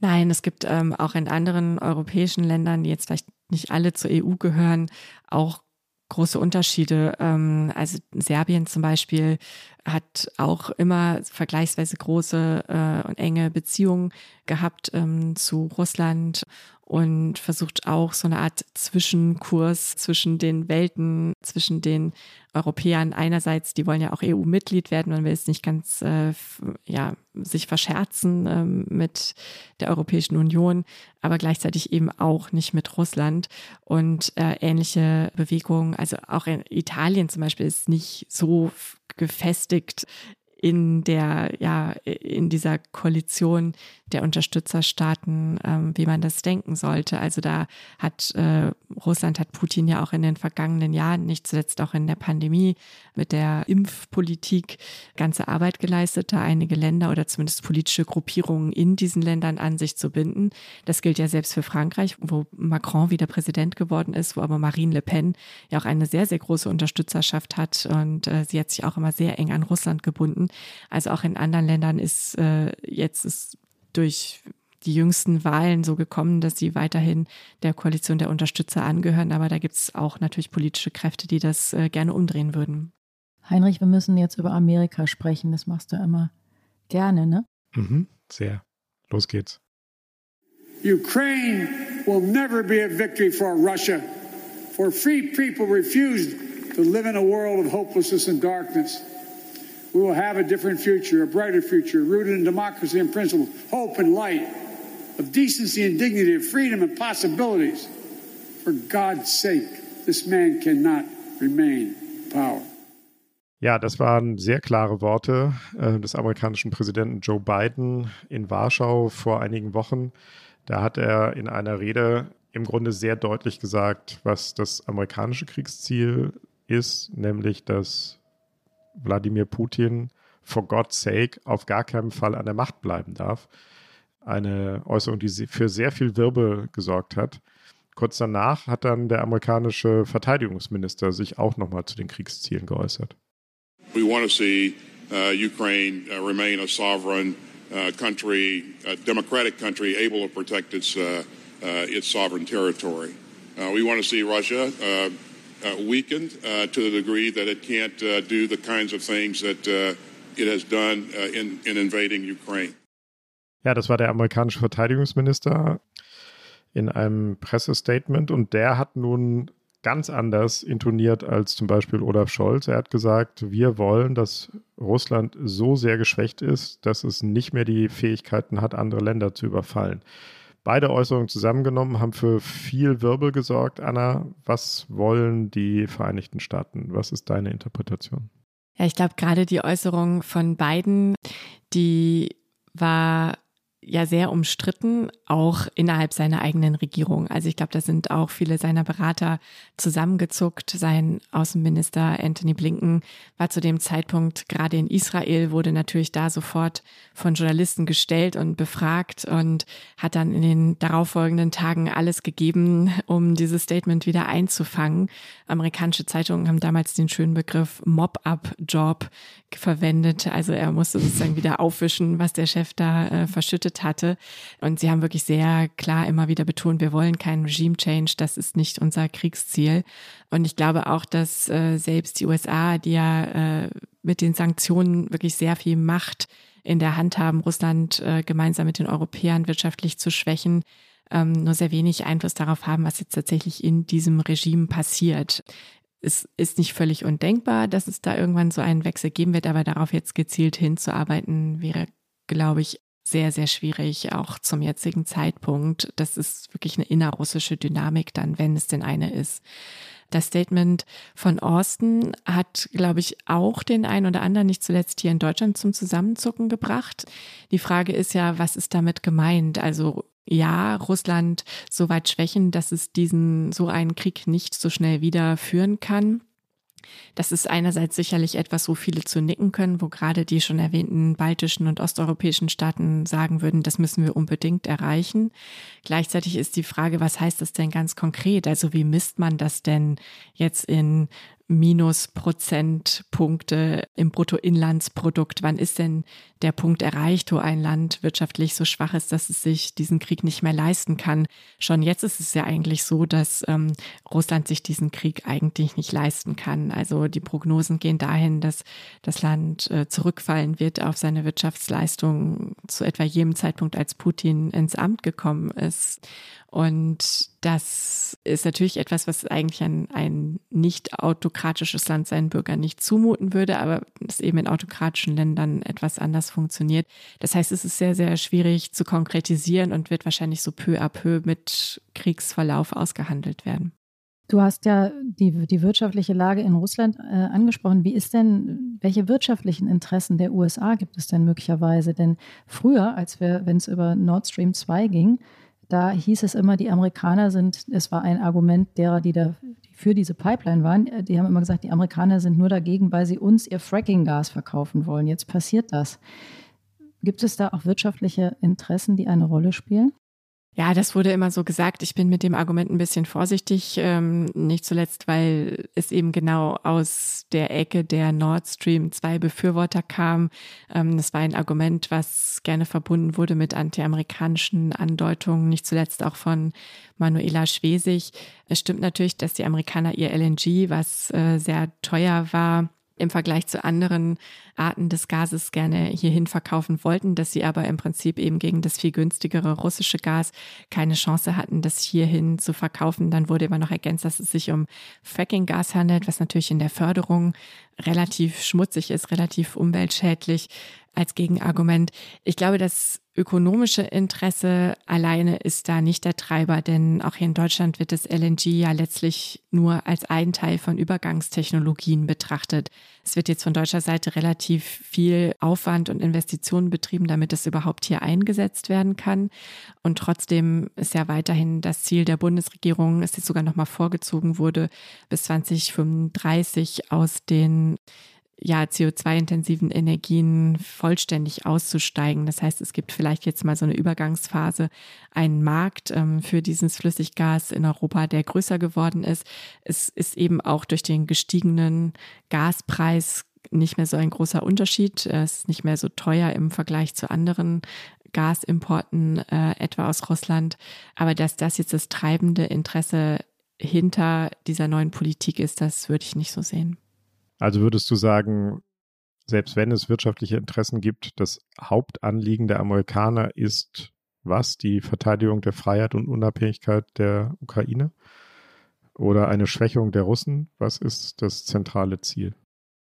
Nein, es gibt ähm, auch in anderen europäischen Ländern, die jetzt vielleicht nicht alle zur EU gehören, auch große Unterschiede. Ähm, also Serbien zum Beispiel hat auch immer vergleichsweise große äh, und enge Beziehungen gehabt ähm, zu Russland und versucht auch so eine Art Zwischenkurs zwischen den Welten, zwischen den Europäern einerseits, die wollen ja auch EU-Mitglied werden, man will es nicht ganz äh, ja, sich verscherzen ähm, mit der Europäischen Union, aber gleichzeitig eben auch nicht mit Russland und äh, ähnliche Bewegungen. Also auch in Italien zum Beispiel ist nicht so gefestigt in der, ja, in dieser Koalition der Unterstützerstaaten, ähm, wie man das denken sollte. Also da hat äh, Russland hat Putin ja auch in den vergangenen Jahren, nicht zuletzt auch in der Pandemie mit der Impfpolitik ganze Arbeit geleistet, da einige Länder oder zumindest politische Gruppierungen in diesen Ländern an sich zu binden. Das gilt ja selbst für Frankreich, wo Macron wieder Präsident geworden ist, wo aber Marine Le Pen ja auch eine sehr, sehr große Unterstützerschaft hat und äh, sie hat sich auch immer sehr eng an Russland gebunden. Also auch in anderen Ländern ist äh, jetzt ist durch die jüngsten Wahlen so gekommen, dass sie weiterhin der Koalition der Unterstützer angehören. Aber da gibt es auch natürlich politische Kräfte, die das äh, gerne umdrehen würden. Heinrich, wir müssen jetzt über Amerika sprechen. Das machst du immer gerne, ne? Mhm, sehr. Los geht's. Ukraine will never be a victory for Russia. For free people refuse to live in a world of hopelessness and darkness. We will have a different future, a brighter future, rooted in democracy and principle, hope and light, of decency and dignity, of freedom and possibilities. For God's sake, this man cannot remain in power. Ja, das waren sehr klare Worte äh, des amerikanischen Präsidenten Joe Biden in Warschau vor einigen Wochen. Da hat er in einer Rede im Grunde sehr deutlich gesagt, was das amerikanische Kriegsziel ist, nämlich dass Wladimir Putin for God's sake auf gar keinen Fall an der Macht bleiben darf. Eine Äußerung, die für sehr viel Wirbel gesorgt hat. Kurz danach hat dann der amerikanische Verteidigungsminister sich auch nochmal zu den Kriegszielen geäußert. We want to see uh, Ukraine uh, remain a sovereign uh, country, a democratic country, able to protect its uh, uh, its sovereign territory. Uh, we want to see Russia weakened to the degree that it can't do the kinds of things that it has done in, in invading Ukraine. Ja, das war der amerikanische Verteidigungsminister in einem Pressestatement und der hat nun ganz anders intoniert als zum Beispiel Olaf Scholz. Er hat gesagt, wir wollen, dass Russland so sehr geschwächt ist, dass es nicht mehr die Fähigkeiten hat, andere Länder zu überfallen. Beide Äußerungen zusammengenommen haben für viel Wirbel gesorgt. Anna, was wollen die Vereinigten Staaten? Was ist deine Interpretation? Ja, ich glaube, gerade die Äußerung von beiden, die war ja sehr umstritten, auch innerhalb seiner eigenen Regierung. Also ich glaube, da sind auch viele seiner Berater zusammengezuckt. Sein Außenminister Anthony Blinken war zu dem Zeitpunkt gerade in Israel, wurde natürlich da sofort von Journalisten gestellt und befragt und hat dann in den darauffolgenden Tagen alles gegeben, um dieses Statement wieder einzufangen. Amerikanische Zeitungen haben damals den schönen Begriff Mob-up-Job verwendet. Also er musste sozusagen wieder aufwischen, was der Chef da äh, verschüttet hatte. Und sie haben wirklich sehr klar immer wieder betont, wir wollen keinen Regime-Change, das ist nicht unser Kriegsziel. Und ich glaube auch, dass äh, selbst die USA, die ja äh, mit den Sanktionen wirklich sehr viel Macht in der Hand haben, Russland äh, gemeinsam mit den Europäern wirtschaftlich zu schwächen, ähm, nur sehr wenig Einfluss darauf haben, was jetzt tatsächlich in diesem Regime passiert es ist nicht völlig undenkbar, dass es da irgendwann so einen Wechsel geben wird, aber darauf jetzt gezielt hinzuarbeiten, wäre, glaube ich, sehr, sehr schwierig, auch zum jetzigen Zeitpunkt. Das ist wirklich eine innerrussische Dynamik dann, wenn es denn eine ist. Das Statement von Austin hat, glaube ich, auch den einen oder anderen nicht zuletzt hier in Deutschland zum Zusammenzucken gebracht. Die Frage ist ja, was ist damit gemeint? Also ja, Russland so weit schwächen, dass es diesen, so einen Krieg nicht so schnell wieder führen kann. Das ist einerseits sicherlich etwas, wo viele zu nicken können, wo gerade die schon erwähnten baltischen und osteuropäischen Staaten sagen würden, das müssen wir unbedingt erreichen. Gleichzeitig ist die Frage, was heißt das denn ganz konkret? Also wie misst man das denn jetzt in Minusprozentpunkte im Bruttoinlandsprodukt. Wann ist denn der Punkt erreicht, wo ein Land wirtschaftlich so schwach ist, dass es sich diesen Krieg nicht mehr leisten kann? Schon jetzt ist es ja eigentlich so, dass ähm, Russland sich diesen Krieg eigentlich nicht leisten kann. Also die Prognosen gehen dahin, dass das Land äh, zurückfallen wird auf seine Wirtschaftsleistung zu etwa jedem Zeitpunkt, als Putin ins Amt gekommen ist. Und das ist natürlich etwas, was eigentlich ein, ein nicht autokratisches Land seinen Bürgern nicht zumuten würde, aber es eben in autokratischen Ländern etwas anders funktioniert. Das heißt, es ist sehr, sehr schwierig zu konkretisieren und wird wahrscheinlich so peu à peu mit Kriegsverlauf ausgehandelt werden. Du hast ja die, die wirtschaftliche Lage in Russland äh, angesprochen. Wie ist denn, welche wirtschaftlichen Interessen der USA gibt es denn möglicherweise? Denn früher, als wir, wenn es über Nord Stream 2 ging, da hieß es immer, die Amerikaner sind, es war ein Argument derer, die da für diese Pipeline waren, äh, die haben immer gesagt, die Amerikaner sind nur dagegen, weil sie uns ihr Fracking-Gas verkaufen wollen. Jetzt passiert das. Gibt es da auch wirtschaftliche Interessen, die eine Rolle spielen? Ja, das wurde immer so gesagt. Ich bin mit dem Argument ein bisschen vorsichtig, ähm, nicht zuletzt, weil es eben genau aus der Ecke der Nord Stream 2 Befürworter kam. Ähm, das war ein Argument, was gerne verbunden wurde mit antiamerikanischen Andeutungen, nicht zuletzt auch von Manuela Schwesig. Es stimmt natürlich, dass die Amerikaner ihr LNG, was äh, sehr teuer war, im Vergleich zu anderen Arten des Gases gerne hierhin verkaufen wollten, dass sie aber im Prinzip eben gegen das viel günstigere russische Gas keine Chance hatten, das hierhin zu verkaufen. Dann wurde immer noch ergänzt, dass es sich um Fracking-Gas handelt, was natürlich in der Förderung relativ schmutzig ist, relativ umweltschädlich als Gegenargument. Ich glaube, das ökonomische Interesse alleine ist da nicht der Treiber, denn auch hier in Deutschland wird das LNG ja letztlich nur als ein Teil von Übergangstechnologien betrachtet. Es wird jetzt von deutscher Seite relativ viel Aufwand und Investitionen betrieben, damit es überhaupt hier eingesetzt werden kann. Und trotzdem ist ja weiterhin das Ziel der Bundesregierung, es jetzt sogar nochmal vorgezogen wurde, bis 2035 aus den ja, CO2-intensiven Energien vollständig auszusteigen. Das heißt, es gibt vielleicht jetzt mal so eine Übergangsphase, einen Markt ähm, für dieses Flüssiggas in Europa, der größer geworden ist. Es ist eben auch durch den gestiegenen Gaspreis nicht mehr so ein großer Unterschied. Es ist nicht mehr so teuer im Vergleich zu anderen Gasimporten, äh, etwa aus Russland. Aber dass das jetzt das treibende Interesse hinter dieser neuen Politik ist, das würde ich nicht so sehen. Also würdest du sagen, selbst wenn es wirtschaftliche Interessen gibt, das Hauptanliegen der Amerikaner ist was? Die Verteidigung der Freiheit und Unabhängigkeit der Ukraine? Oder eine Schwächung der Russen? Was ist das zentrale Ziel?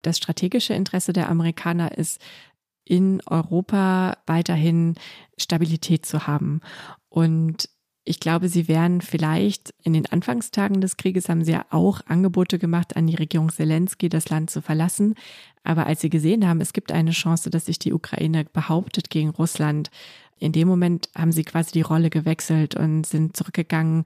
Das strategische Interesse der Amerikaner ist, in Europa weiterhin Stabilität zu haben. Und ich glaube, sie wären vielleicht in den Anfangstagen des Krieges haben sie ja auch Angebote gemacht an die Regierung Zelensky, das Land zu verlassen. Aber als sie gesehen haben, es gibt eine Chance, dass sich die Ukraine behauptet gegen Russland, in dem Moment haben sie quasi die Rolle gewechselt und sind zurückgegangen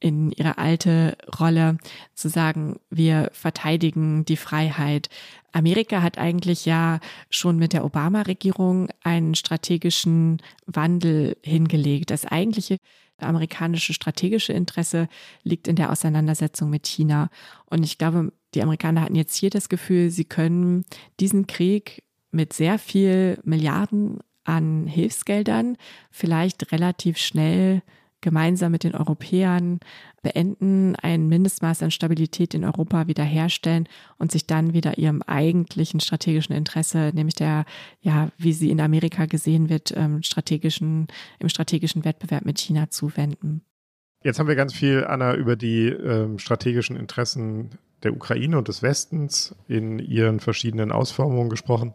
in ihre alte Rolle zu sagen, wir verteidigen die Freiheit. Amerika hat eigentlich ja schon mit der Obama-Regierung einen strategischen Wandel hingelegt. Das eigentliche amerikanische strategische Interesse liegt in der Auseinandersetzung mit China. Und ich glaube, die Amerikaner hatten jetzt hier das Gefühl, sie können diesen Krieg mit sehr viel Milliarden an Hilfsgeldern vielleicht relativ schnell gemeinsam mit den Europäern beenden, ein Mindestmaß an Stabilität in Europa wiederherstellen und sich dann wieder ihrem eigentlichen strategischen Interesse, nämlich der, ja, wie sie in Amerika gesehen wird, ähm, strategischen, im strategischen Wettbewerb mit China zuwenden. Jetzt haben wir ganz viel, Anna, über die ähm, strategischen Interessen der Ukraine und des Westens in ihren verschiedenen Ausformungen gesprochen.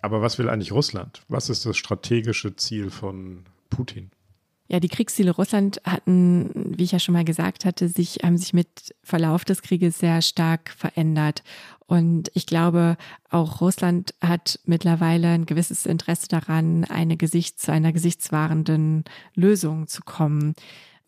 Aber was will eigentlich Russland? Was ist das strategische Ziel von Putin? Ja, die Kriegsziele Russland hatten, wie ich ja schon mal gesagt hatte, sich, haben sich mit Verlauf des Krieges sehr stark verändert. Und ich glaube, auch Russland hat mittlerweile ein gewisses Interesse daran, eine Gesichts-, einer gesichtswahrenden Lösung zu kommen.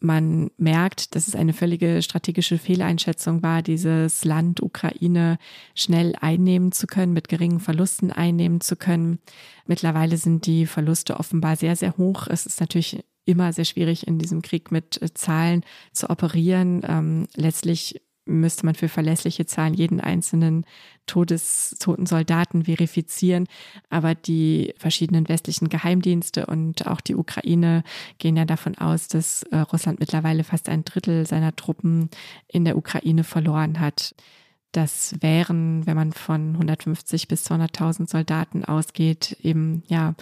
Man merkt, dass es eine völlige strategische Fehleinschätzung war, dieses Land Ukraine schnell einnehmen zu können, mit geringen Verlusten einnehmen zu können. Mittlerweile sind die Verluste offenbar sehr, sehr hoch. Es ist natürlich immer sehr schwierig in diesem Krieg mit äh, Zahlen zu operieren. Ähm, letztlich müsste man für verlässliche Zahlen jeden einzelnen Todes, toten Soldaten verifizieren. Aber die verschiedenen westlichen Geheimdienste und auch die Ukraine gehen ja davon aus, dass äh, Russland mittlerweile fast ein Drittel seiner Truppen in der Ukraine verloren hat. Das wären, wenn man von 150 bis 200.000 Soldaten ausgeht, eben ja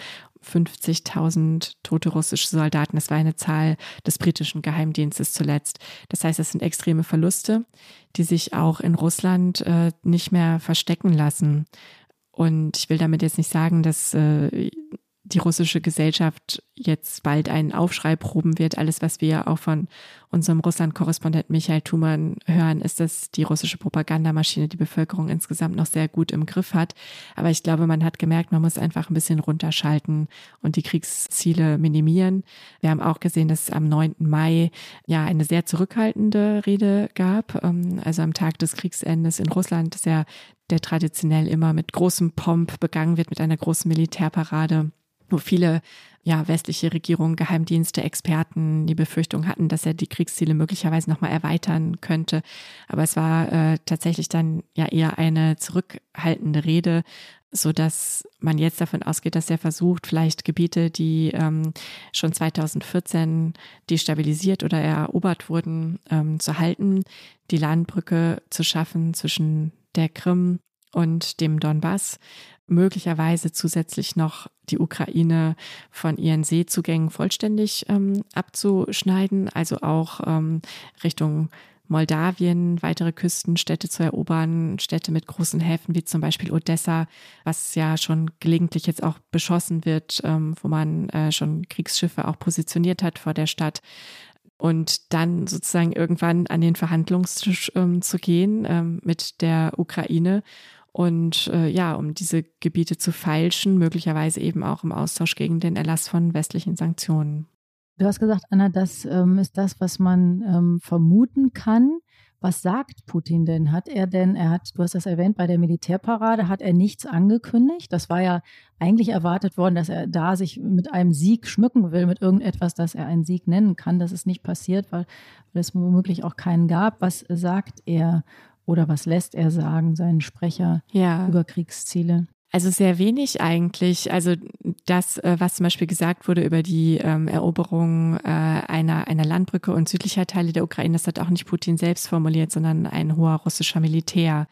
50.000 tote russische Soldaten. Das war eine Zahl des britischen Geheimdienstes zuletzt. Das heißt, es sind extreme Verluste, die sich auch in Russland äh, nicht mehr verstecken lassen. Und ich will damit jetzt nicht sagen, dass äh, die russische Gesellschaft jetzt bald einen Aufschrei proben wird. Alles, was wir auch von unserem Russland-Korrespondent Michael Thumann hören, ist, dass die russische Propagandamaschine die Bevölkerung insgesamt noch sehr gut im Griff hat. Aber ich glaube, man hat gemerkt, man muss einfach ein bisschen runterschalten und die Kriegsziele minimieren. Wir haben auch gesehen, dass es am 9. Mai ja eine sehr zurückhaltende Rede gab. Ähm, also am Tag des Kriegsendes in Russland, ja der traditionell immer mit großem Pomp begangen wird, mit einer großen Militärparade wo viele ja, westliche Regierungen, Geheimdienste, Experten die Befürchtung hatten, dass er die Kriegsziele möglicherweise nochmal erweitern könnte. Aber es war äh, tatsächlich dann ja eher eine zurückhaltende Rede, so dass man jetzt davon ausgeht, dass er versucht, vielleicht Gebiete, die ähm, schon 2014 destabilisiert oder erobert wurden, ähm, zu halten, die Landbrücke zu schaffen zwischen der Krim und dem Donbass möglicherweise zusätzlich noch die Ukraine von ihren Seezugängen vollständig ähm, abzuschneiden, also auch ähm, Richtung Moldawien weitere Küstenstädte zu erobern, Städte mit großen Häfen wie zum Beispiel Odessa, was ja schon gelegentlich jetzt auch beschossen wird, ähm, wo man äh, schon Kriegsschiffe auch positioniert hat vor der Stadt. Und dann sozusagen irgendwann an den Verhandlungstisch ähm, zu gehen ähm, mit der Ukraine und äh, ja, um diese Gebiete zu feilschen, möglicherweise eben auch im Austausch gegen den Erlass von westlichen Sanktionen. Du hast gesagt, Anna, das ähm, ist das, was man ähm, vermuten kann. Was sagt Putin denn? Hat er denn, er hat, du hast das erwähnt, bei der Militärparade hat er nichts angekündigt. Das war ja eigentlich erwartet worden, dass er da sich mit einem Sieg schmücken will, mit irgendetwas, das er einen Sieg nennen kann. Das ist nicht passiert, weil, weil es womöglich auch keinen gab. Was sagt er oder was lässt er sagen, seinen Sprecher ja. über Kriegsziele? Also sehr wenig eigentlich. Also das, äh, was zum Beispiel gesagt wurde über die ähm, Eroberung äh, einer, einer Landbrücke und südlicher Teile der Ukraine, das hat auch nicht Putin selbst formuliert, sondern ein hoher russischer Militär.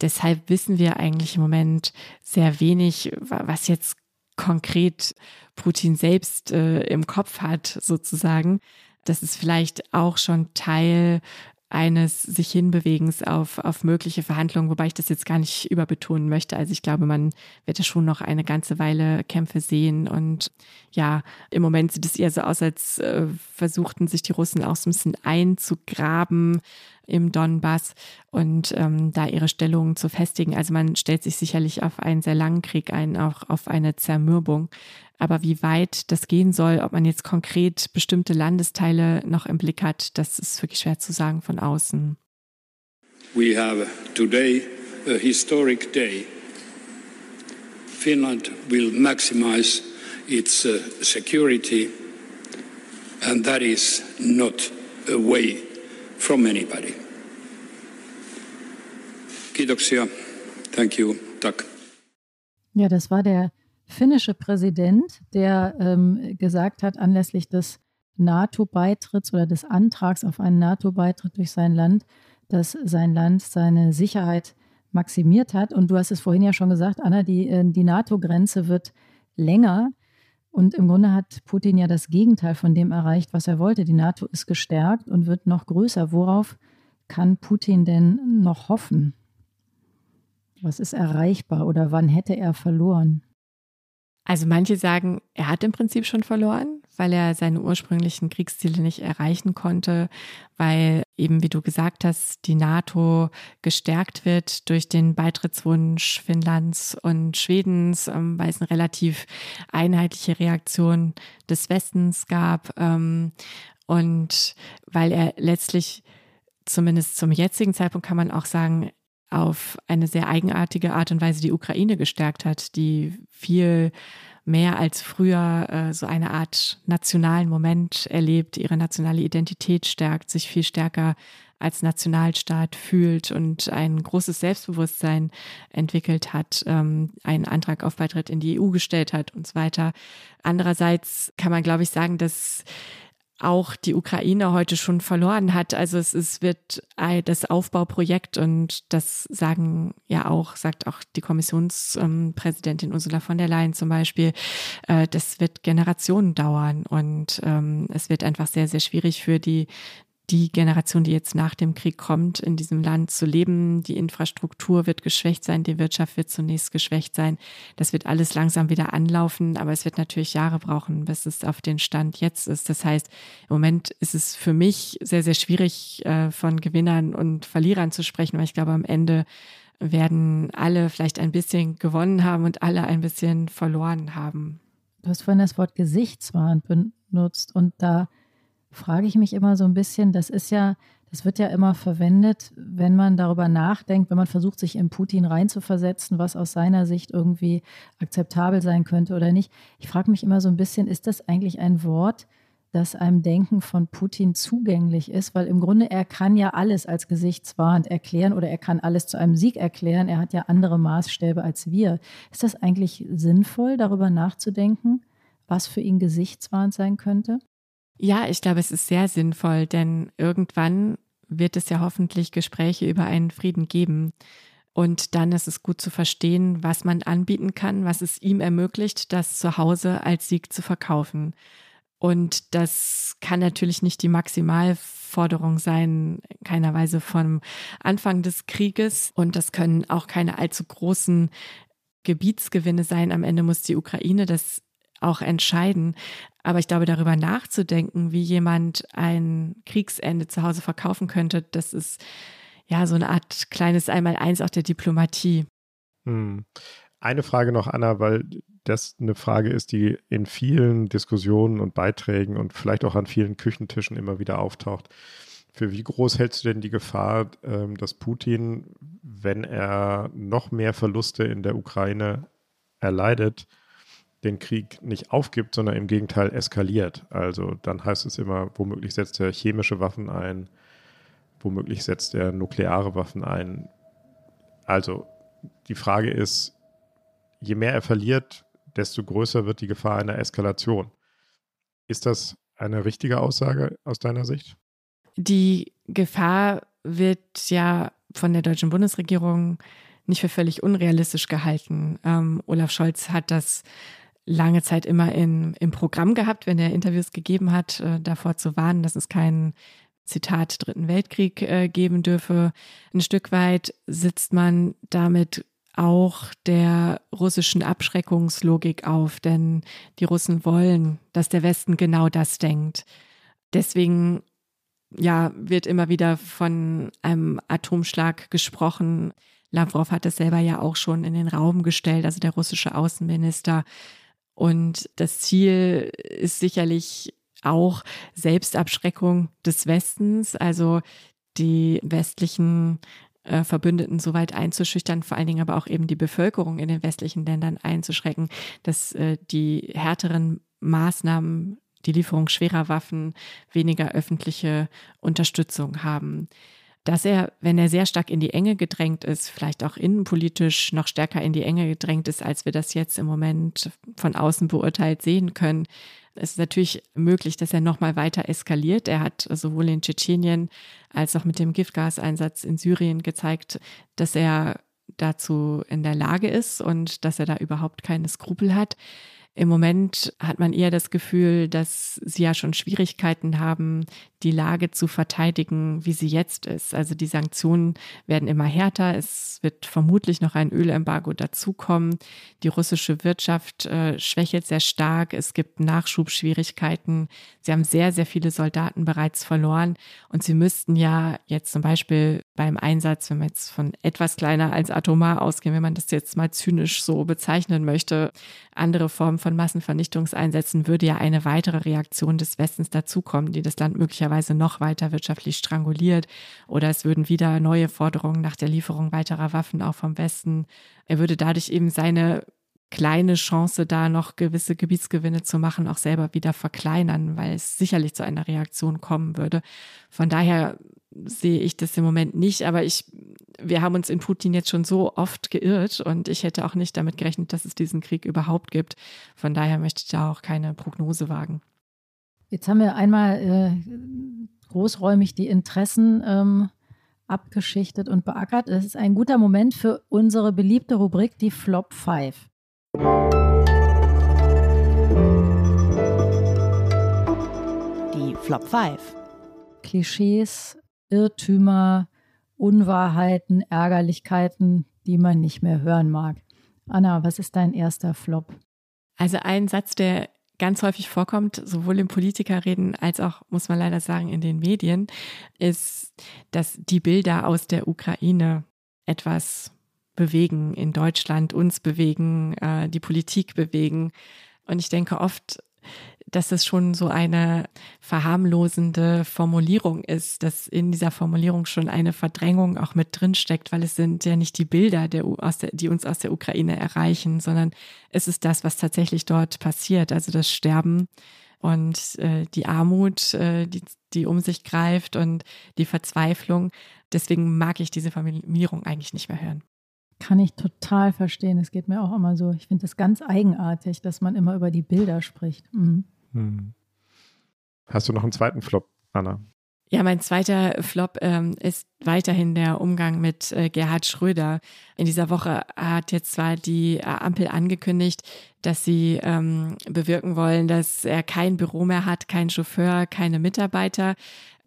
Deshalb wissen wir eigentlich im Moment sehr wenig, was jetzt konkret Putin selbst äh, im Kopf hat, sozusagen. Das ist vielleicht auch schon Teil eines sich hinbewegens auf, auf mögliche Verhandlungen, wobei ich das jetzt gar nicht überbetonen möchte. Also ich glaube, man wird ja schon noch eine ganze Weile Kämpfe sehen. Und ja, im Moment sieht es eher so aus, als äh, versuchten sich die Russen auch so ein bisschen einzugraben im Donbass und ähm, da ihre Stellungen zu festigen. Also man stellt sich sicherlich auf einen sehr langen Krieg ein, auch auf eine Zermürbung. Aber wie weit das gehen soll, ob man jetzt konkret bestimmte Landesteile noch im Blick hat, das ist wirklich schwer zu sagen von außen. We have today a historic day. Finland will maximize its uh, security and that is not away from anybody. Kiitoksia. Thank you. Tak. Ja, das war der finnische Präsident, der ähm, gesagt hat, anlässlich des NATO-Beitritts oder des Antrags auf einen NATO-Beitritt durch sein Land, dass sein Land seine Sicherheit maximiert hat. Und du hast es vorhin ja schon gesagt, Anna, die, äh, die NATO-Grenze wird länger. Und im Grunde hat Putin ja das Gegenteil von dem erreicht, was er wollte. Die NATO ist gestärkt und wird noch größer. Worauf kann Putin denn noch hoffen? Was ist erreichbar oder wann hätte er verloren? Also manche sagen, er hat im Prinzip schon verloren, weil er seine ursprünglichen Kriegsziele nicht erreichen konnte, weil eben, wie du gesagt hast, die NATO gestärkt wird durch den Beitrittswunsch Finnlands und Schwedens, ähm, weil es eine relativ einheitliche Reaktion des Westens gab ähm, und weil er letztlich zumindest zum jetzigen Zeitpunkt kann man auch sagen, auf eine sehr eigenartige Art und Weise die Ukraine gestärkt hat, die viel mehr als früher äh, so eine Art nationalen Moment erlebt, ihre nationale Identität stärkt, sich viel stärker als Nationalstaat fühlt und ein großes Selbstbewusstsein entwickelt hat, ähm, einen Antrag auf Beitritt in die EU gestellt hat und so weiter. Andererseits kann man, glaube ich, sagen, dass auch die Ukraine heute schon verloren hat. Also es, es wird das Aufbauprojekt und das sagen ja auch, sagt auch die Kommissionspräsidentin Ursula von der Leyen zum Beispiel, äh, das wird Generationen dauern und ähm, es wird einfach sehr, sehr schwierig für die die Generation, die jetzt nach dem Krieg kommt, in diesem Land zu leben. Die Infrastruktur wird geschwächt sein, die Wirtschaft wird zunächst geschwächt sein. Das wird alles langsam wieder anlaufen, aber es wird natürlich Jahre brauchen, bis es auf den Stand jetzt ist. Das heißt, im Moment ist es für mich sehr, sehr schwierig, äh, von Gewinnern und Verlierern zu sprechen, weil ich glaube, am Ende werden alle vielleicht ein bisschen gewonnen haben und alle ein bisschen verloren haben. Du hast vorhin das Wort Gesichtswahn benutzt und da frage ich mich immer so ein bisschen, das ist ja, das wird ja immer verwendet, wenn man darüber nachdenkt, wenn man versucht, sich in Putin reinzuversetzen, was aus seiner Sicht irgendwie akzeptabel sein könnte oder nicht. Ich frage mich immer so ein bisschen, ist das eigentlich ein Wort, das einem Denken von Putin zugänglich ist, weil im Grunde er kann ja alles als gesichtswahrend erklären oder er kann alles zu einem Sieg erklären. Er hat ja andere Maßstäbe als wir. Ist das eigentlich sinnvoll, darüber nachzudenken, was für ihn gesichtswahrend sein könnte? Ja, ich glaube, es ist sehr sinnvoll, denn irgendwann wird es ja hoffentlich Gespräche über einen Frieden geben. Und dann ist es gut zu verstehen, was man anbieten kann, was es ihm ermöglicht, das zu Hause als Sieg zu verkaufen. Und das kann natürlich nicht die Maximalforderung sein, keiner Weise vom Anfang des Krieges. Und das können auch keine allzu großen Gebietsgewinne sein. Am Ende muss die Ukraine das auch entscheiden. Aber ich glaube, darüber nachzudenken, wie jemand ein Kriegsende zu Hause verkaufen könnte, das ist ja so eine Art kleines Einmaleins auch der Diplomatie. Hm. Eine Frage noch, Anna, weil das eine Frage ist, die in vielen Diskussionen und Beiträgen und vielleicht auch an vielen Küchentischen immer wieder auftaucht. Für wie groß hältst du denn die Gefahr, ähm, dass Putin, wenn er noch mehr Verluste in der Ukraine erleidet, den Krieg nicht aufgibt, sondern im Gegenteil eskaliert? Also dann heißt es immer, womöglich setzt er chemische Waffen ein, womöglich setzt er nukleare Waffen ein. Also die Frage ist, je mehr er verliert, desto größer wird die Gefahr einer Eskalation. Ist das eine richtige Aussage aus deiner Sicht? Die Gefahr wird ja von der deutschen Bundesregierung nicht für völlig unrealistisch gehalten. Ähm, Olaf Scholz hat das lange Zeit immer in, im Programm gehabt, wenn er Interviews gegeben hat, äh, davor zu warnen, dass es keinen Zitat Dritten Weltkrieg äh, geben dürfe. Ein Stück weit sitzt man damit auch der russischen Abschreckungslogik auf, denn die Russen wollen, dass der Westen genau das denkt. Deswegen ja, wird immer wieder von einem Atomschlag gesprochen. Lavrov hat es selber ja auch schon in den Raum gestellt, also der russische Außenminister. Und das Ziel ist sicherlich auch Selbstabschreckung des Westens, also die westlichen äh, Verbündeten so weit einzuschüchtern, vor allen Dingen aber auch eben die Bevölkerung in den westlichen Ländern einzuschrecken, dass äh, die härteren Maßnahmen, die Lieferung schwerer Waffen, weniger öffentliche Unterstützung haben dass er, wenn er sehr stark in die Enge gedrängt ist, vielleicht auch innenpolitisch noch stärker in die Enge gedrängt ist, als wir das jetzt im Moment von außen beurteilt sehen können, es ist natürlich möglich, dass er nochmal weiter eskaliert. Er hat sowohl in Tschetschenien als auch mit dem Giftgaseinsatz in Syrien gezeigt, dass er dazu in der Lage ist und dass er da überhaupt keine Skrupel hat. Im Moment hat man eher das Gefühl, dass sie ja schon Schwierigkeiten haben, die Lage zu verteidigen, wie sie jetzt ist. Also die Sanktionen werden immer härter. Es wird vermutlich noch ein Ölembargo dazukommen. Die russische Wirtschaft äh, schwächelt sehr stark. Es gibt Nachschubschwierigkeiten. Sie haben sehr, sehr viele Soldaten bereits verloren. Und sie müssten ja jetzt zum Beispiel beim Einsatz, wenn wir jetzt von etwas kleiner als atomar ausgehen, wenn man das jetzt mal zynisch so bezeichnen möchte, andere Formen von Massenvernichtungseinsätzen würde ja eine weitere Reaktion des Westens dazukommen, die das Land möglicherweise noch weiter wirtschaftlich stranguliert. Oder es würden wieder neue Forderungen nach der Lieferung weiterer Waffen auch vom Westen. Er würde dadurch eben seine kleine Chance, da noch gewisse Gebietsgewinne zu machen, auch selber wieder verkleinern, weil es sicherlich zu einer Reaktion kommen würde. Von daher sehe ich das im Moment nicht, aber ich, wir haben uns in Putin jetzt schon so oft geirrt und ich hätte auch nicht damit gerechnet, dass es diesen Krieg überhaupt gibt. Von daher möchte ich da auch keine Prognose wagen. Jetzt haben wir einmal äh, großräumig die Interessen ähm, abgeschichtet und beackert. Es ist ein guter Moment für unsere beliebte Rubrik, die Flop 5. Die Flop 5. Klischees, Irrtümer, Unwahrheiten, Ärgerlichkeiten, die man nicht mehr hören mag. Anna, was ist dein erster Flop? Also ein Satz, der ganz häufig vorkommt, sowohl im Politikerreden als auch, muss man leider sagen, in den Medien, ist, dass die Bilder aus der Ukraine etwas bewegen in Deutschland, uns bewegen, äh, die Politik bewegen. Und ich denke oft, dass es schon so eine verharmlosende Formulierung ist, dass in dieser Formulierung schon eine Verdrängung auch mit drin steckt, weil es sind ja nicht die Bilder, der, die uns aus der Ukraine erreichen, sondern es ist das, was tatsächlich dort passiert, also das Sterben und äh, die Armut, äh, die, die um sich greift und die Verzweiflung. Deswegen mag ich diese Formulierung eigentlich nicht mehr hören. Kann ich total verstehen. Es geht mir auch immer so. Ich finde es ganz eigenartig, dass man immer über die Bilder spricht. Mhm. Hm. Hast du noch einen zweiten Flop, Anna? Ja, mein zweiter Flop ähm, ist weiterhin der Umgang mit äh, Gerhard Schröder. In dieser Woche hat jetzt zwar die äh, Ampel angekündigt, dass sie ähm, bewirken wollen, dass er kein Büro mehr hat, kein Chauffeur, keine Mitarbeiter.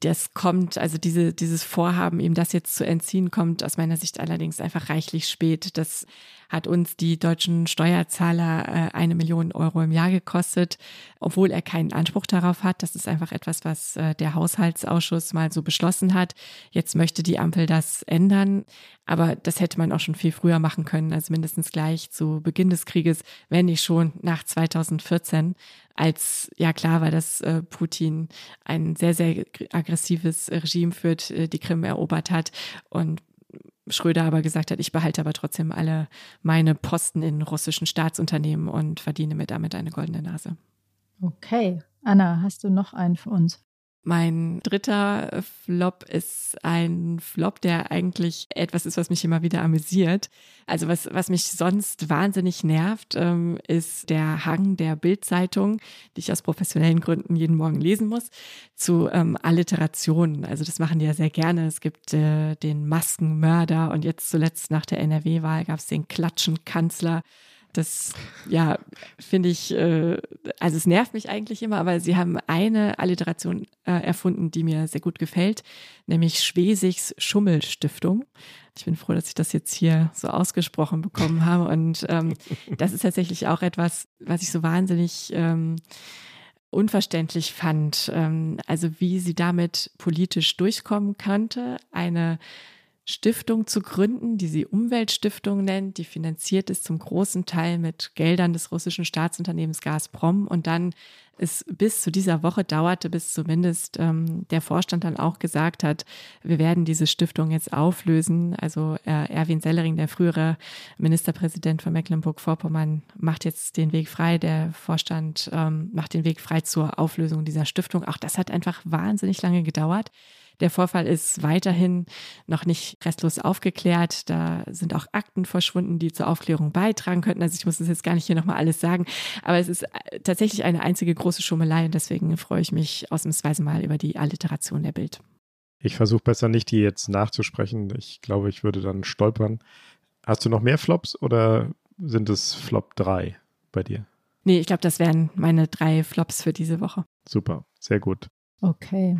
Das kommt, also diese, dieses Vorhaben, ihm das jetzt zu entziehen, kommt aus meiner Sicht allerdings einfach reichlich spät. Das hat uns die deutschen Steuerzahler äh, eine Million Euro im Jahr gekostet, obwohl er keinen Anspruch darauf hat. Das ist einfach etwas, was äh, der Haushaltsausschuss mal so beschlossen hat. Jetzt möchte die Ampel das ändern. Aber das hätte man auch schon viel früher machen können, also mindestens gleich zu Beginn des Krieges, wenn nicht schon nach 2014, als ja klar war, dass äh, Putin ein sehr, sehr aggressives Regime führt, äh, die Krim erobert hat und Schröder aber gesagt hat, ich behalte aber trotzdem alle meine Posten in russischen Staatsunternehmen und verdiene mir damit eine goldene Nase. Okay. Anna, hast du noch einen für uns? Mein dritter Flop ist ein Flop, der eigentlich etwas ist, was mich immer wieder amüsiert. Also was, was mich sonst wahnsinnig nervt, ähm, ist der Hang der Bildzeitung, die ich aus professionellen Gründen jeden Morgen lesen muss, zu ähm, Alliterationen. Also das machen die ja sehr gerne. Es gibt äh, den Maskenmörder und jetzt zuletzt nach der NRW-Wahl gab es den Klatschenkanzler. Das, ja, finde ich, äh, also es nervt mich eigentlich immer, aber sie haben eine Alliteration äh, erfunden, die mir sehr gut gefällt, nämlich Schwesigs Schummelstiftung. Ich bin froh, dass ich das jetzt hier so ausgesprochen bekommen habe. Und ähm, das ist tatsächlich auch etwas, was ich so wahnsinnig ähm, unverständlich fand. Ähm, also wie sie damit politisch durchkommen könnte. Eine Stiftung zu gründen, die sie Umweltstiftung nennt, die finanziert ist zum großen Teil mit Geldern des russischen Staatsunternehmens Gazprom und dann es bis zu dieser Woche dauerte, bis zumindest ähm, der Vorstand dann auch gesagt hat, wir werden diese Stiftung jetzt auflösen. Also äh, Erwin Sellering, der frühere Ministerpräsident von Mecklenburg-Vorpommern, macht jetzt den Weg frei. Der Vorstand ähm, macht den Weg frei zur Auflösung dieser Stiftung. Auch das hat einfach wahnsinnig lange gedauert. Der Vorfall ist weiterhin noch nicht restlos aufgeklärt. Da sind auch Akten verschwunden, die zur Aufklärung beitragen könnten. Also ich muss das jetzt gar nicht hier nochmal alles sagen. Aber es ist äh, tatsächlich eine einzige große Schummelei und deswegen freue ich mich ausnahmsweise mal über die Alliteration der Bild. Ich versuche besser nicht, die jetzt nachzusprechen. Ich glaube, ich würde dann stolpern. Hast du noch mehr Flops oder sind es Flop 3 bei dir? Nee, ich glaube, das wären meine drei Flops für diese Woche. Super, sehr gut. Okay.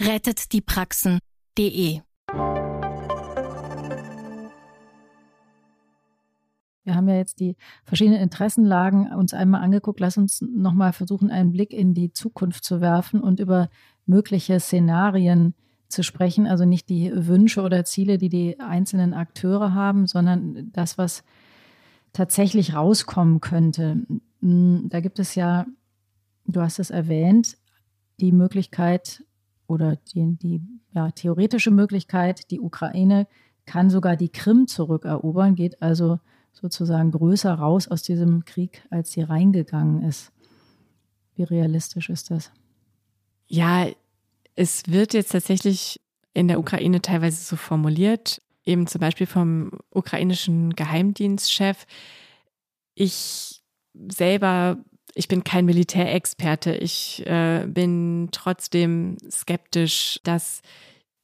rettetdiepraxen.de. Wir haben ja jetzt die verschiedenen Interessenlagen uns einmal angeguckt. Lass uns nochmal versuchen, einen Blick in die Zukunft zu werfen und über mögliche Szenarien zu sprechen. Also nicht die Wünsche oder Ziele, die die einzelnen Akteure haben, sondern das, was tatsächlich rauskommen könnte. Da gibt es ja, du hast es erwähnt, die Möglichkeit, oder die, die ja, theoretische Möglichkeit, die Ukraine kann sogar die Krim zurückerobern, geht also sozusagen größer raus aus diesem Krieg, als sie reingegangen ist. Wie realistisch ist das? Ja, es wird jetzt tatsächlich in der Ukraine teilweise so formuliert, eben zum Beispiel vom ukrainischen Geheimdienstchef. Ich selber ich bin kein Militärexperte. Ich äh, bin trotzdem skeptisch, dass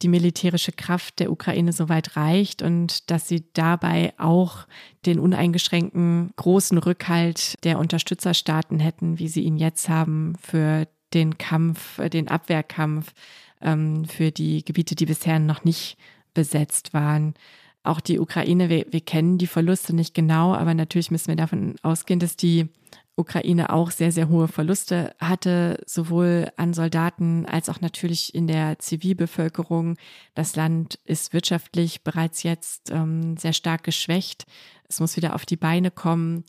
die militärische Kraft der Ukraine so weit reicht und dass sie dabei auch den uneingeschränkten großen Rückhalt der Unterstützerstaaten hätten, wie sie ihn jetzt haben für den Kampf, äh, den Abwehrkampf ähm, für die Gebiete, die bisher noch nicht besetzt waren. Auch die Ukraine, wir, wir kennen die Verluste nicht genau, aber natürlich müssen wir davon ausgehen, dass die Ukraine auch sehr, sehr hohe Verluste hatte, sowohl an Soldaten als auch natürlich in der Zivilbevölkerung. Das Land ist wirtschaftlich bereits jetzt ähm, sehr stark geschwächt. Es muss wieder auf die Beine kommen.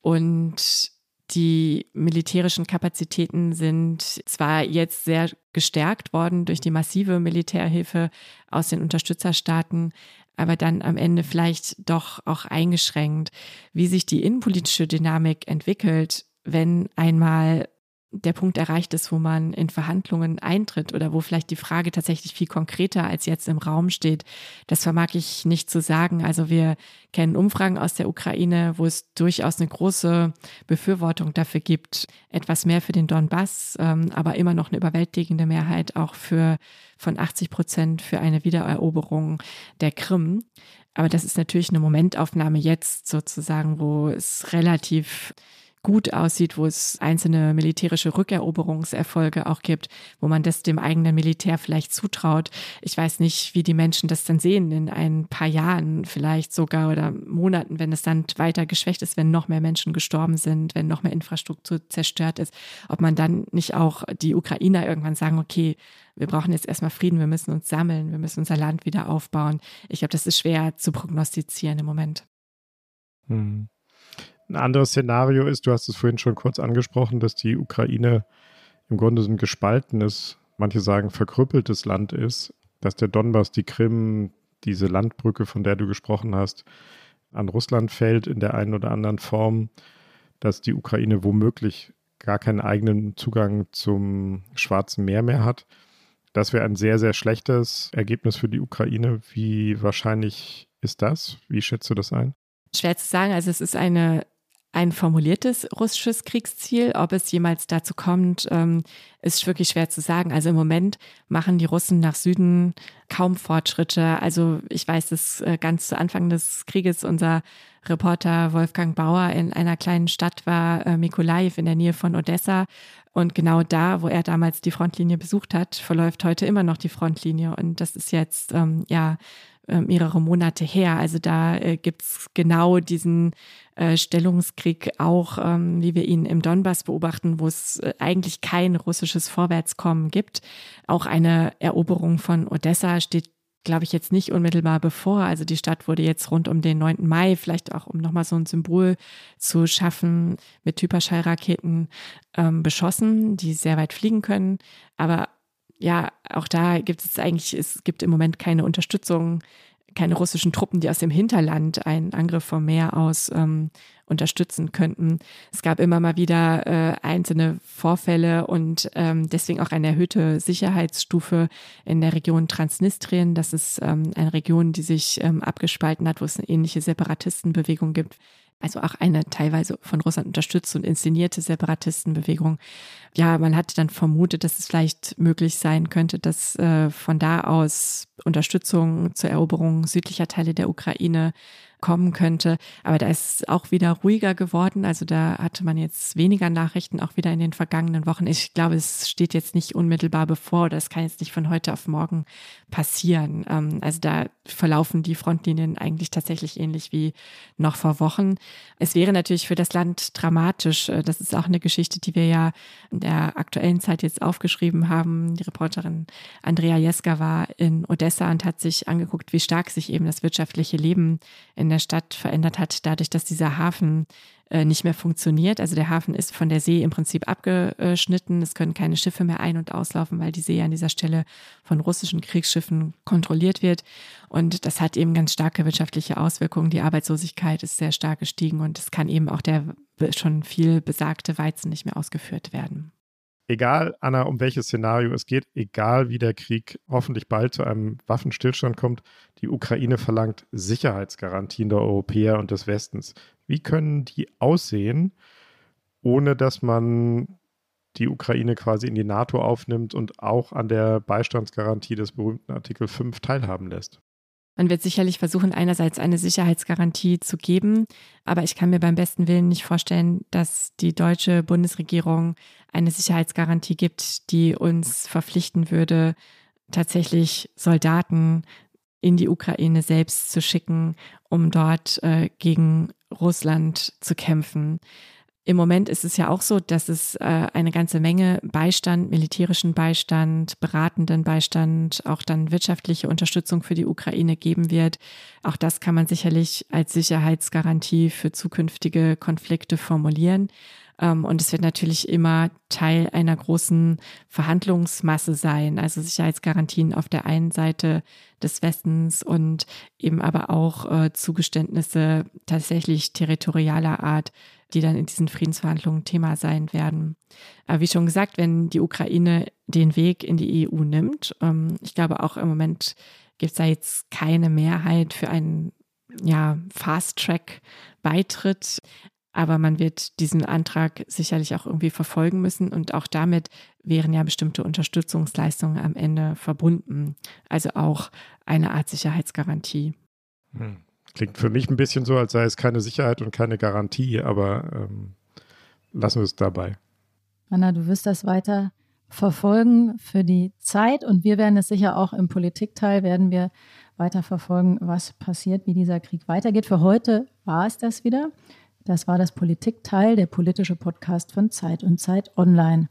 Und Die militärischen Kapazitäten sind zwar jetzt sehr gestärkt worden durch die massive Militärhilfe aus den Unterstützerstaaten, aber dann am Ende vielleicht doch auch eingeschränkt. Wie sich die innenpolitische Dynamik entwickelt, wenn einmal der Punkt erreicht ist, wo man in Verhandlungen eintritt oder wo vielleicht die Frage tatsächlich viel konkreter als jetzt im Raum steht, das vermag ich nicht zu sagen. Also wir kennen Umfragen aus der Ukraine, wo es durchaus eine große Befürwortung dafür gibt, etwas mehr für den Donbass, ähm, aber immer noch eine überwältigende Mehrheit auch für von 80 Prozent für eine Wiedereroberung der Krim. Aber das ist natürlich eine Momentaufnahme jetzt sozusagen, wo es relativ gut aussieht, wo es einzelne militärische Rückeroberungserfolge auch gibt, wo man das dem eigenen Militär vielleicht zutraut. Ich weiß nicht, wie die Menschen das dann sehen in ein paar Jahren vielleicht sogar oder Monaten, wenn es dann weiter geschwächt ist, wenn noch mehr Menschen gestorben sind, wenn noch mehr Infrastruktur zerstört ist, ob man dann nicht auch die Ukrainer irgendwann sagen, okay, wir brauchen jetzt erstmal Frieden, wir müssen uns sammeln, wir müssen unser Land wieder aufbauen. Ich glaube, das ist schwer zu prognostizieren im Moment. Hm. Ein anderes Szenario ist, du hast es vorhin schon kurz angesprochen, dass die Ukraine im Grunde so ein gespaltenes, manche sagen verkrüppeltes Land ist, dass der Donbass, die Krim, diese Landbrücke, von der du gesprochen hast, an Russland fällt in der einen oder anderen Form, dass die Ukraine womöglich gar keinen eigenen Zugang zum Schwarzen Meer mehr hat. Das wäre ein sehr, sehr schlechtes Ergebnis für die Ukraine. Wie wahrscheinlich ist das? Wie schätzt du das ein? Schwer zu sagen. Also es ist eine ein formuliertes russisches Kriegsziel. Ob es jemals dazu kommt, ähm, ist wirklich schwer zu sagen. Also im Moment machen die Russen nach Süden kaum Fortschritte. Also ich weiß, dass äh, ganz zu Anfang des Krieges unser Reporter Wolfgang Bauer in einer kleinen Stadt war, äh, Mikolaev in der Nähe von Odessa. Und genau da, wo er damals die Frontlinie besucht hat, verläuft heute immer noch die Frontlinie. Und das ist jetzt, ähm, ja, äh, mehrere Monate her. Also da äh, gibt's genau diesen äh, Stellungskrieg auch, ähm, wie wir ihn im Donbass beobachten, wo es äh, eigentlich kein russisches Vorwärtskommen gibt. Auch eine Eroberung von Odessa steht glaube ich, jetzt nicht unmittelbar bevor. Also die Stadt wurde jetzt rund um den 9. Mai, vielleicht auch um nochmal so ein Symbol zu schaffen, mit Hyperschallraketen ähm, beschossen, die sehr weit fliegen können. Aber ja, auch da gibt es eigentlich, es gibt im Moment keine Unterstützung, keine russischen Truppen, die aus dem Hinterland einen Angriff vom Meer aus ähm, unterstützen könnten. Es gab immer mal wieder äh, einzelne Vorfälle und ähm, deswegen auch eine erhöhte Sicherheitsstufe in der Region Transnistrien. Das ist ähm, eine Region, die sich ähm, abgespalten hat, wo es eine ähnliche Separatistenbewegung gibt also auch eine teilweise von Russland unterstützte und inszenierte Separatistenbewegung. Ja, man hatte dann vermutet, dass es vielleicht möglich sein könnte, dass äh, von da aus Unterstützung zur Eroberung südlicher Teile der Ukraine kommen könnte. Aber da ist auch wieder ruhiger geworden. Also da hatte man jetzt weniger Nachrichten, auch wieder in den vergangenen Wochen. Ich glaube, es steht jetzt nicht unmittelbar bevor oder es kann jetzt nicht von heute auf morgen passieren. Ähm, also da verlaufen die Frontlinien eigentlich tatsächlich ähnlich wie noch vor Wochen. Es wäre natürlich für das Land dramatisch. Äh, das ist auch eine Geschichte, die wir ja in der aktuellen Zeit jetzt aufgeschrieben haben. Die Reporterin Andrea Jeska war in Odessa und hat sich angeguckt, wie stark sich eben das wirtschaftliche Leben in in der Stadt verändert hat, dadurch, dass dieser Hafen äh, nicht mehr funktioniert. Also der Hafen ist von der See im Prinzip abgeschnitten. Es können keine Schiffe mehr ein- und auslaufen, weil die See an dieser Stelle von russischen Kriegsschiffen kontrolliert wird. Und das hat eben ganz starke wirtschaftliche Auswirkungen. Die Arbeitslosigkeit ist sehr stark gestiegen und es kann eben auch der schon viel besagte Weizen nicht mehr ausgeführt werden egal, Anna, um welches Szenario es geht, egal wie der Krieg hoffentlich bald zu einem Waffenstillstand kommt, die Ukraine verlangt Sicherheitsgarantien der Europäer und des Westens. Wie können die aussehen, ohne dass man die Ukraine quasi in die NATO aufnimmt und auch an der Beistandsgarantie des berühmten Artikel 5 teilhaben lässt? Man wird sicherlich versuchen, einerseits eine Sicherheitsgarantie zu geben, aber ich kann mir beim besten Willen nicht vorstellen, dass die deutsche Bundesregierung eine Sicherheitsgarantie gibt, die uns verpflichten würde, tatsächlich Soldaten in die Ukraine selbst zu schicken, um dort äh, gegen Russland zu kämpfen. Im Moment ist es ja auch so, dass es äh, eine ganze Menge Beistand, militärischen Beistand, beratenden Beistand, auch dann wirtschaftliche Unterstützung für die Ukraine geben wird. Auch das kann man sicherlich als Sicherheitsgarantie für zukünftige Konflikte formulieren. Ähm, und es wird natürlich immer Teil einer großen Verhandlungsmasse sein. Also Sicherheitsgarantien auf der einen Seite des Westens und eben aber auch äh, Zugeständnisse tatsächlich territorialer Art, die dann in diesen Friedensverhandlungen Thema sein werden. Aber wie schon gesagt, wenn die Ukraine den Weg in die EU nimmt, ähm, ich glaube auch im Moment gibt es da jetzt keine Mehrheit für einen ja, Fast-Track-Beitritt. Aber man wird diesen Antrag sicherlich auch irgendwie verfolgen müssen und auch damit wären ja bestimmte Unterstützungsleistungen am Ende verbunden. Also auch eine Art Sicherheitsgarantie. Hm. Klingt für mich ein bisschen so, als sei es keine Sicherheit und keine Garantie, aber ähm, lassen wir es dabei. Anna, du wirst das weiter verfolgen für die Zeit und wir werden es sicher auch im Politikteil, werden wir weiter verfolgen, was passiert, wie dieser Krieg weitergeht. Für heute war es das wieder. Das war das Politikteil, der politische Podcast von Zeit und Zeit Online.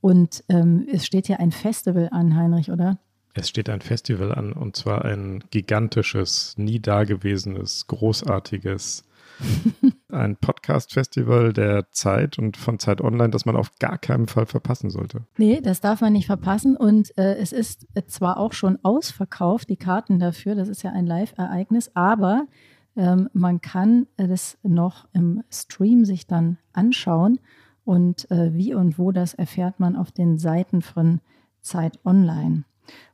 Und ähm, es steht hier ein Festival an, Heinrich, oder? Es steht ein Festival an und zwar ein gigantisches, nie dagewesenes, großartiges, ein Podcast-Festival der Zeit und von Zeit Online, das man auf gar keinen Fall verpassen sollte. Nee, das darf man nicht verpassen und äh, es ist zwar auch schon ausverkauft, die Karten dafür, das ist ja ein Live-Ereignis, aber ähm, man kann das noch im Stream sich dann anschauen und äh, wie und wo das erfährt man auf den Seiten von Zeit Online.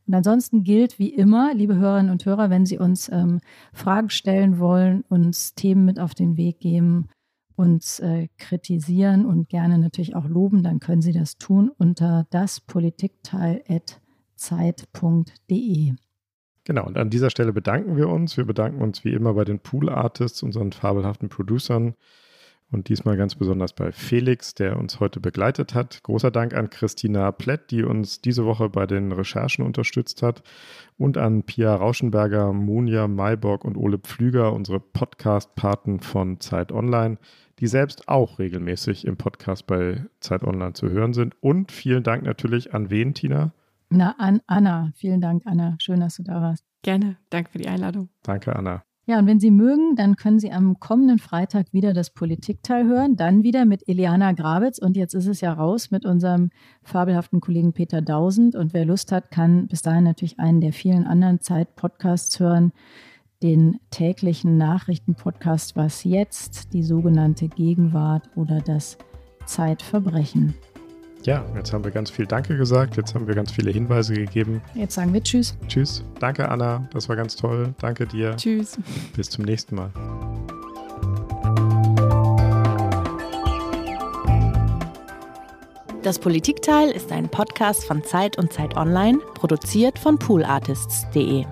Und ansonsten gilt wie immer, liebe Hörerinnen und Hörer, wenn Sie uns ähm, Fragen stellen wollen, uns Themen mit auf den Weg geben, uns äh, kritisieren und gerne natürlich auch loben, dann können Sie das tun unter daspolitikteil.zeit.de. Genau, und an dieser Stelle bedanken wir uns. Wir bedanken uns wie immer bei den Pool Artists, unseren fabelhaften Producern. Und diesmal ganz besonders bei Felix, der uns heute begleitet hat. Großer Dank an Christina Plett, die uns diese Woche bei den Recherchen unterstützt hat. Und an Pia Rauschenberger, Munja Mayborg und Ole Pflüger, unsere Podcast-Paten von Zeit Online, die selbst auch regelmäßig im Podcast bei Zeit Online zu hören sind. Und vielen Dank natürlich an wen, Tina? Na, an Anna. Vielen Dank, Anna. Schön, dass du da warst. Gerne. Danke für die Einladung. Danke, Anna. Ja, und wenn Sie mögen, dann können Sie am kommenden Freitag wieder das Politikteil hören, dann wieder mit Eliana Grabitz und jetzt ist es ja raus mit unserem fabelhaften Kollegen Peter Dausend. Und wer Lust hat, kann bis dahin natürlich einen der vielen anderen Zeit-Podcasts hören, den täglichen Nachrichtenpodcast Was jetzt, die sogenannte Gegenwart oder das Zeitverbrechen. Ja, jetzt haben wir ganz viel Danke gesagt, jetzt haben wir ganz viele Hinweise gegeben. Jetzt sagen wir Tschüss. Tschüss. Danke, Anna. Das war ganz toll. Danke dir. Tschüss. Bis zum nächsten Mal. Das Politikteil ist ein Podcast von Zeit und Zeit Online, produziert von poolartists.de.